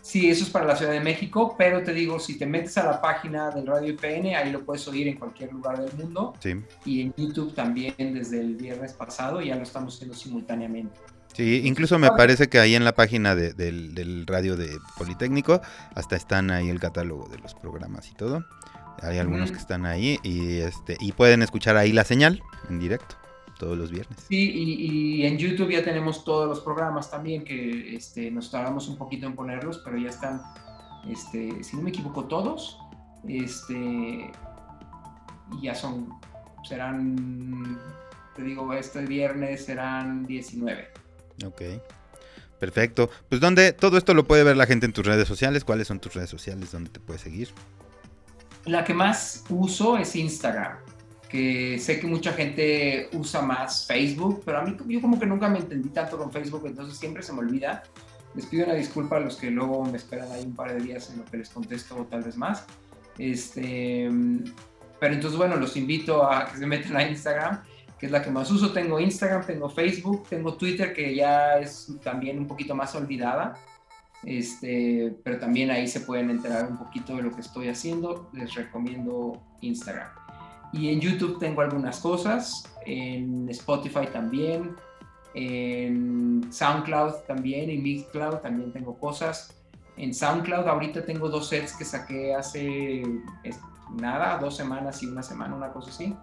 Sí, eso es para la Ciudad de México, pero te digo, si te metes a la página del Radio IPN, ahí lo puedes oír en cualquier lugar del mundo. Sí. Y en YouTube también desde el viernes pasado, ya lo estamos haciendo simultáneamente. Sí, incluso me parece que ahí en la página del, radio de Politécnico hasta están ahí el catálogo de los programas y todo. Hay algunos que están ahí y este y pueden escuchar ahí la señal en directo todos los viernes. Sí, y, en YouTube ya tenemos todos los programas también que este, nos tardamos un poquito en ponerlos, pero ya están, este, si no me equivoco, todos. Este, y ya son, serán, te digo, este viernes serán 19. Ok. Perfecto. Pues donde todo esto lo puede ver la gente en tus redes sociales. ¿Cuáles son tus redes sociales donde te puede seguir? La que más uso es Instagram que sé que mucha gente usa más Facebook, pero a mí yo como que nunca me entendí tanto con Facebook, entonces siempre se me olvida. Les pido una disculpa a los que luego me esperan ahí un par de días en lo que les contesto o tal vez más. Este, pero entonces, bueno, los invito a que se metan a Instagram, que es la que más uso. Tengo Instagram, tengo Facebook, tengo Twitter, que ya es también un poquito más olvidada. Este, pero también ahí se pueden enterar un poquito de lo que estoy haciendo. Les recomiendo Instagram. Y en YouTube tengo algunas cosas, en Spotify también, en SoundCloud también, en Mixcloud también tengo cosas. En SoundCloud ahorita tengo dos sets que saqué hace nada, dos semanas y una semana, una cosa así.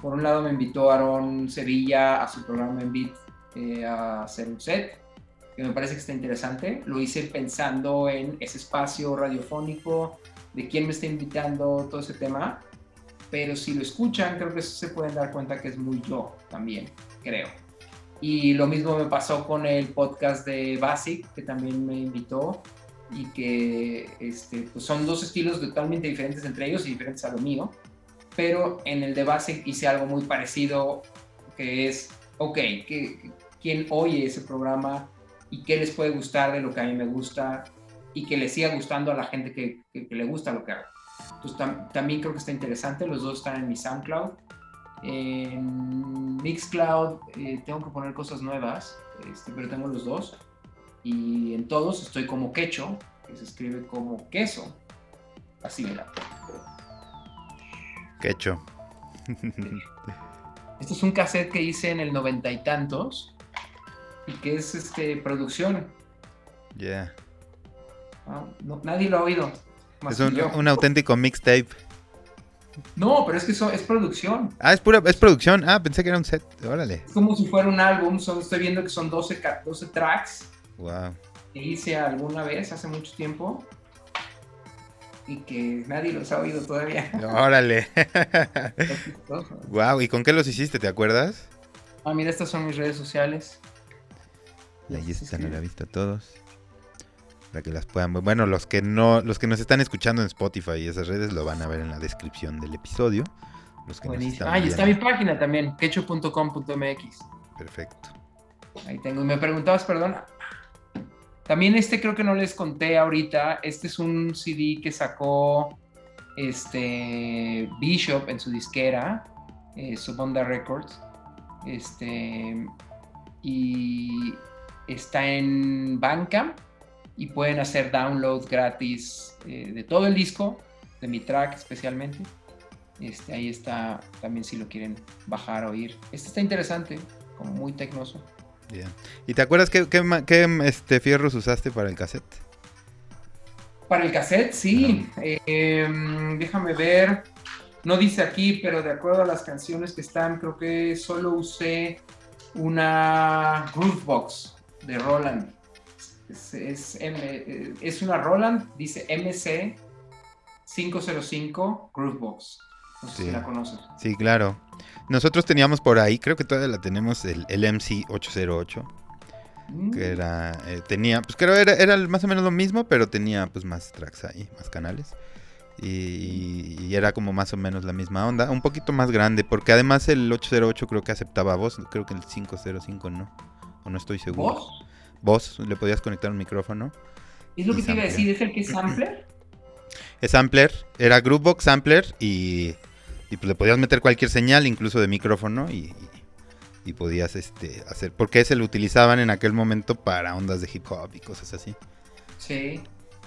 Por un lado me invitó Aaron Sevilla a su programa en Beat eh, a hacer un set, que me parece que está interesante. Lo hice pensando en ese espacio radiofónico, de quién me está invitando, todo ese tema pero si lo escuchan, creo que se pueden dar cuenta que es muy yo también, creo. Y lo mismo me pasó con el podcast de Basic, que también me invitó y que este, pues son dos estilos totalmente diferentes entre ellos y diferentes a lo mío, pero en el de Basic hice algo muy parecido, que es, ok, que, quien oye ese programa y qué les puede gustar de lo que a mí me gusta y que le siga gustando a la gente que, le gusta lo que hago. Entonces también creo que está interesante, los dos están en mi SoundCloud. En Mixcloud eh, tengo que poner cosas nuevas, este, pero tengo los dos. Y en todos estoy como quecho, que se escribe como queso. Así mira. Quecho. Esto es un cassette que hice en el noventa y tantos y que es este producción. Ya. Ah, nadie lo ha oído. Es un, auténtico mixtape. No, pero es que eso es producción. Ah, es pura, es producción. Ah, pensé que era un set. Órale. Es como si fuera un álbum. estoy viendo que son 12, 12 tracks. Wow. Que hice alguna vez hace mucho tiempo. Y que nadie los ha oído todavía. Órale. wow, ¿y con qué los hiciste? ¿Te acuerdas? Ah, mira, estas son mis redes sociales. Ahí están a la vista todos para que las puedan bueno los que no los que nos están escuchando en Spotify y esas redes lo van a ver en la descripción del episodio. Los ah y está mi página también quecho.com.mx perfecto. Ahí tengo y me preguntabas perdón. También este creo que no les conté ahorita este es un CD que sacó este Bishop en su disquera eh, Subonda Records este y está en Bandcamp y pueden hacer download gratis eh, de todo el disco, de mi track especialmente. Este, ahí está también si lo quieren bajar o oír. Este está interesante, como muy tecnoso. ¿Y te acuerdas qué, este, fierros usaste para el cassette? Para el cassette, sí. Em, déjame ver. No dice aquí, pero de acuerdo a las canciones que están, creo que solo usé una Groovebox de Roland. Es, eh, es, una Roland, dice MC 505 Groovebox. No sé si la conoces. Sí, claro. Nosotros teníamos por ahí, creo que todavía la tenemos, el, MC 808. Mm. Que era, eh, tenía, pues creo era, era más o menos lo mismo, pero tenía pues más tracks ahí, más canales. Y, era como más o menos la misma onda, un poquito más grande, porque además el 808 creo que aceptaba voz, creo que el 505 no, o no estoy seguro. ¿Voz? Vos le podías conectar un micrófono. Es lo que te iba a decir, ¿es el que es sampler? Es sampler, era Groovebox sampler y, y pues le podías meter cualquier señal, incluso de micrófono y, y, podías este, hacer, porque ese lo utilizaban en aquel momento para ondas de hip hop y cosas así. Sí.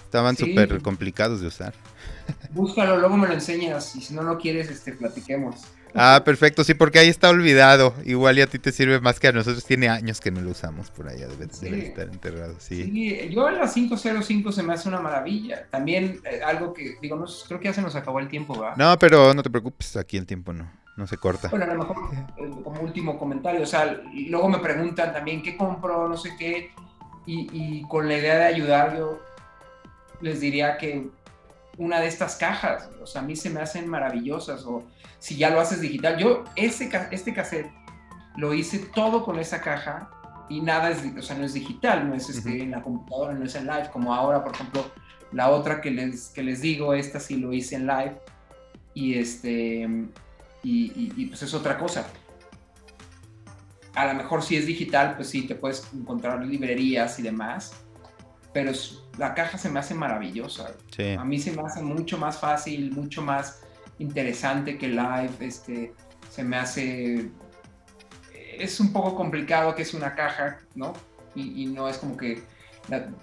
Estaban súper complicados de usar. Búscalo, luego me lo enseñas y si no lo quieres, este, platiquemos. Ah, perfecto, sí, porque ahí está olvidado. Igual y a ti te sirve más que a nosotros. Tiene años que no lo usamos por allá, debe, estar enterrado. Sí. sí. yo en la 505 se me hace una maravilla. También eh, algo que, digo, no, creo que ya se nos acabó el tiempo, ¿va? No, pero no te preocupes, aquí el tiempo no, no se corta. Bueno, a lo mejor eh, como último comentario, o sea, luego me preguntan también qué compro, no sé qué, y, y con la idea de ayudar, yo les diría que una de estas cajas, o sea, a mí se me hacen maravillosas, o si ya lo haces digital. Yo ese, este cassette lo hice todo con esa caja y nada es, o sea, no es digital, no es este, en la computadora, no es en live, como ahora, por ejemplo, la otra que les, que les digo, esta sí lo hice en live y este, y, y, pues es otra cosa. A lo mejor si es digital, pues sí, te puedes encontrar librerías y demás, pero la caja se me hace maravillosa. A mí se me hace mucho más fácil, mucho más interesante que live, este, se me hace, es un poco complicado que es una caja, ¿no? Y, no es como que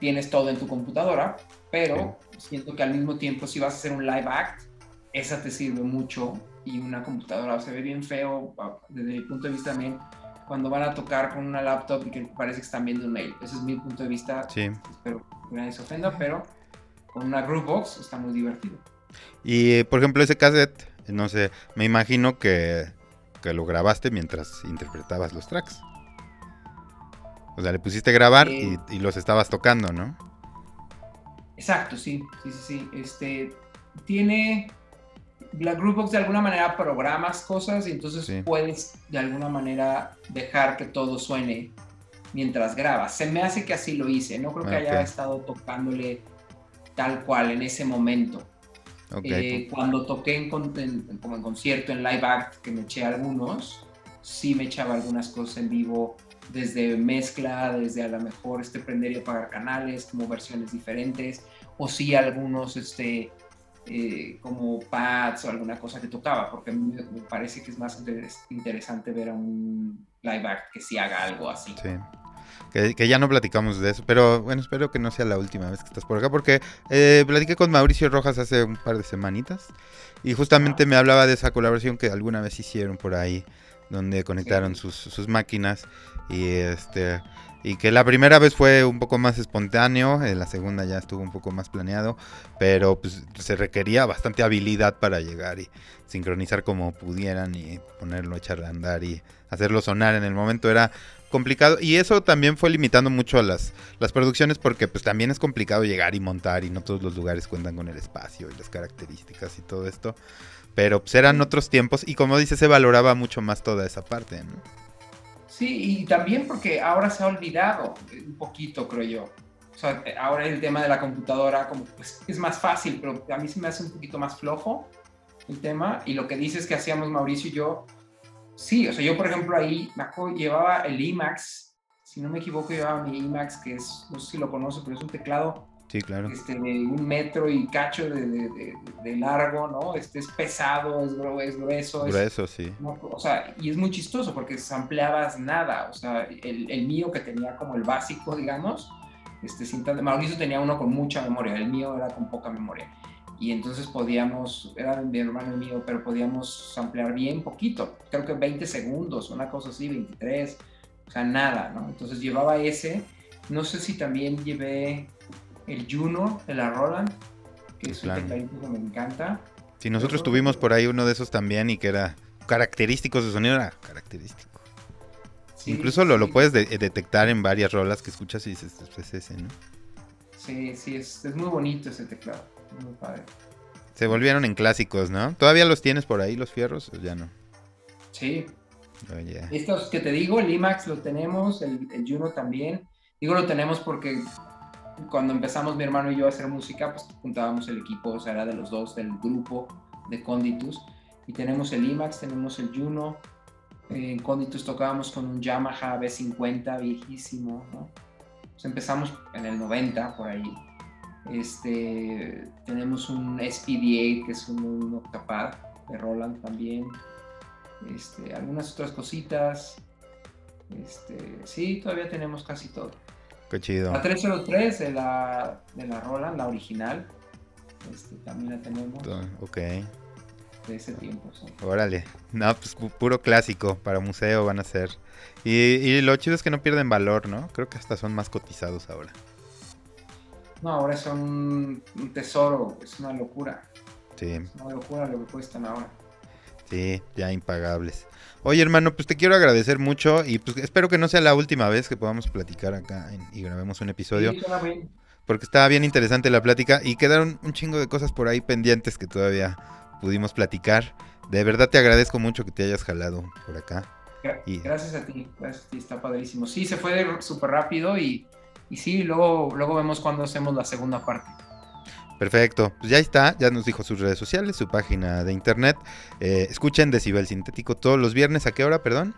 tienes todo en tu computadora, pero siento que al mismo tiempo si vas a hacer un live act, esa te sirve mucho y una computadora se ve bien feo desde mi punto de vista también cuando van a tocar con una laptop y que parece que están viendo un mail. Ese es mi punto de vista. Sí. Espero que nadie se ofenda, pero con una Groovebox está muy divertido. Y por ejemplo, ese cassette, no sé, me imagino que, lo grabaste mientras interpretabas los tracks. O sea, le pusiste grabar y, los estabas tocando, ¿no? Exacto, sí, sí, sí, sí. Este, tiene, la Groovebox de alguna manera programas cosas y entonces puedes de alguna manera dejar que todo suene mientras grabas. Se me hace que así lo hice, no creo que haya estado tocándole tal cual en ese momento. Eh, cuando toqué en, como en concierto, en live act, que me eché algunos, sí me echaba algunas cosas en vivo desde mezcla, desde a lo mejor este prender y apagar canales, como versiones diferentes, o sí algunos este, eh, como pads o alguna cosa que tocaba, porque mí me parece que es más interesante ver a un live act que sí haga algo así. Sí. Que, ya no platicamos de eso, pero bueno, espero que no sea la última vez que estás por acá, porque eh, platiqué con Mauricio Rojas hace un par de semanitas y justamente me hablaba de esa colaboración que alguna vez hicieron por ahí, donde conectaron sus, sus máquinas y este y que la primera vez fue un poco más espontáneo, en la segunda ya estuvo un poco más planeado, pero pues se requería bastante habilidad para llegar y sincronizar como pudieran y ponerlo, echarle a andar y hacerlo sonar en el momento era complicado y eso también fue limitando mucho a las, las producciones porque pues también es complicado llegar y montar y no todos los lugares cuentan con el espacio y las características y todo esto, pero pues eran otros tiempos y como dice se valoraba mucho más toda esa parte, ¿no? Sí, y también porque ahora se ha olvidado un poquito, creo yo. O sea, ahora el tema de la computadora como pues, es más fácil, pero a mí se me hace un poquito más flojo el tema. Y lo que dices que hacíamos Mauricio y yo, sí, o sea, yo por ejemplo ahí llevaba el IMAX, si no me equivoco llevaba mi IMAX, que es, no sé si lo conoce, pero es un teclado Sí, claro. Este, un metro y cacho de, de, largo, ¿no? Este es pesado, es, es grueso. Grueso, sí. O sea, y es muy chistoso porque ampliabas nada. O sea, el, el, mío que tenía como el básico, digamos, este, cinta de Mauricio tenía uno con mucha memoria, el mío era con poca memoria. Y entonces podíamos, era mi hermano mío, pero podíamos ampliar bien poquito, creo que 20 segundos, una cosa así, 23, o sea, nada, ¿no? Entonces llevaba ese, no sé si también llevé el Juno de la Roland, que es un tecladito que me encanta. Sí, nosotros tuvimos por ahí uno de esos también y que era característico, su sonido era característico. Incluso lo, lo puedes detectar en varias rolas que escuchas y dices, pues es ese, ¿no? Sí, sí, es, muy bonito ese teclado, muy padre. Se volvieron en clásicos, ¿no? ¿Todavía los tienes por ahí, los fierros? ¿O ya no? Sí. Oh, Estos que te digo, el IMAX lo tenemos, el, el Juno también. Digo lo tenemos porque cuando empezamos mi hermano y yo a hacer música, pues juntábamos el equipo, o sea, era de los dos del grupo de Conditus. Y tenemos el IMAX, tenemos el Juno. En Conditus tocábamos con un Yamaha B50 viejísimo, ¿no? Pues empezamos en el 90 por ahí. Este, tenemos un SPD8 que es un, octapad de Roland también. Este, algunas otras cositas. Este, sí, todavía tenemos casi todo. Qué chido. La 303 de la, de la Roland, la original. Este, también la tenemos. Ok. De ese tiempo, Órale. No, pues puro clásico. Para museo van a ser. Y, y, lo chido es que no pierden valor, ¿no? Creo que hasta son más cotizados ahora. No, ahora son un tesoro. Es una locura. Sí. Es una locura lo que cuestan ahora. Sí, ya impagables. Oye, hermano, pues te quiero agradecer mucho y pues espero que no sea la última vez que podamos platicar acá y grabemos un episodio. porque estaba bien interesante la plática y quedaron un chingo de cosas por ahí pendientes que todavía pudimos platicar. De verdad te agradezco mucho que te hayas jalado por acá. Gracias a ti, gracias a ti, está padrísimo. Sí, se fue súper rápido y, y sí, luego, luego vemos cuando hacemos la segunda parte. Perfecto, pues ya está, ya nos dijo sus redes sociales, su página de internet. Eh, escuchen Decibel Sintético todos los viernes, ¿a qué hora, perdón?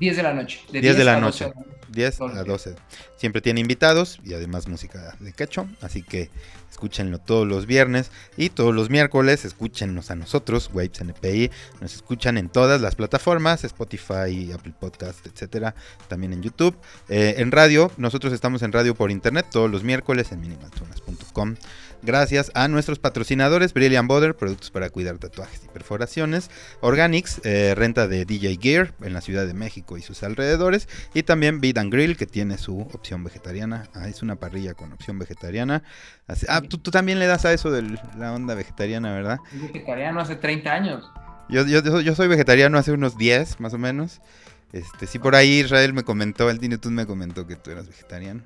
10 de la noche. De 10, de la noche. 10 a 12. Siempre tiene invitados y además música de cacho, así que escúchenlo todos los viernes y todos los miércoles escúchenos a nosotros, Waves NPI, nos escuchan en todas las plataformas, Spotify, Apple Podcast, etcétera, también en YouTube. Eh, en radio, nosotros estamos en radio por internet todos los miércoles en minimaltunas.com gracias a nuestros patrocinadores Brilliant Border, productos para cuidar tatuajes y perforaciones, Organics, eh, renta de DJ Gear en la Ciudad de México y sus alrededores, y también Beat and Grill, que tiene su opción vegetariana. Ah, es una parrilla con opción vegetariana. ah, tú, también le das a eso de la onda vegetariana, ¿verdad? vegetariano hace 30 años. Yo, yo, yo soy vegetariano hace unos 10, más o menos. Este, sí, por ahí Israel me comentó, el Tinetun me comentó que tú eras vegetariano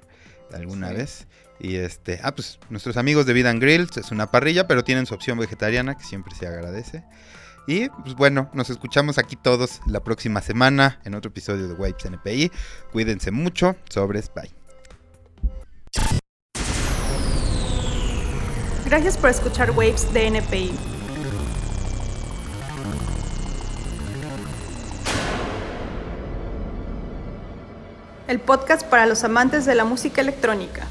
alguna vez. Y este, ah, pues nuestros amigos de Vida and Grills es una parrilla, pero tienen su opción vegetariana que siempre se agradece. Y pues bueno, nos escuchamos aquí todos la próxima semana en otro episodio de Waves NPI. Cuídense mucho, sobres, bye. Gracias por escuchar Waves de NPI. el podcast para los amantes de la música electrónica.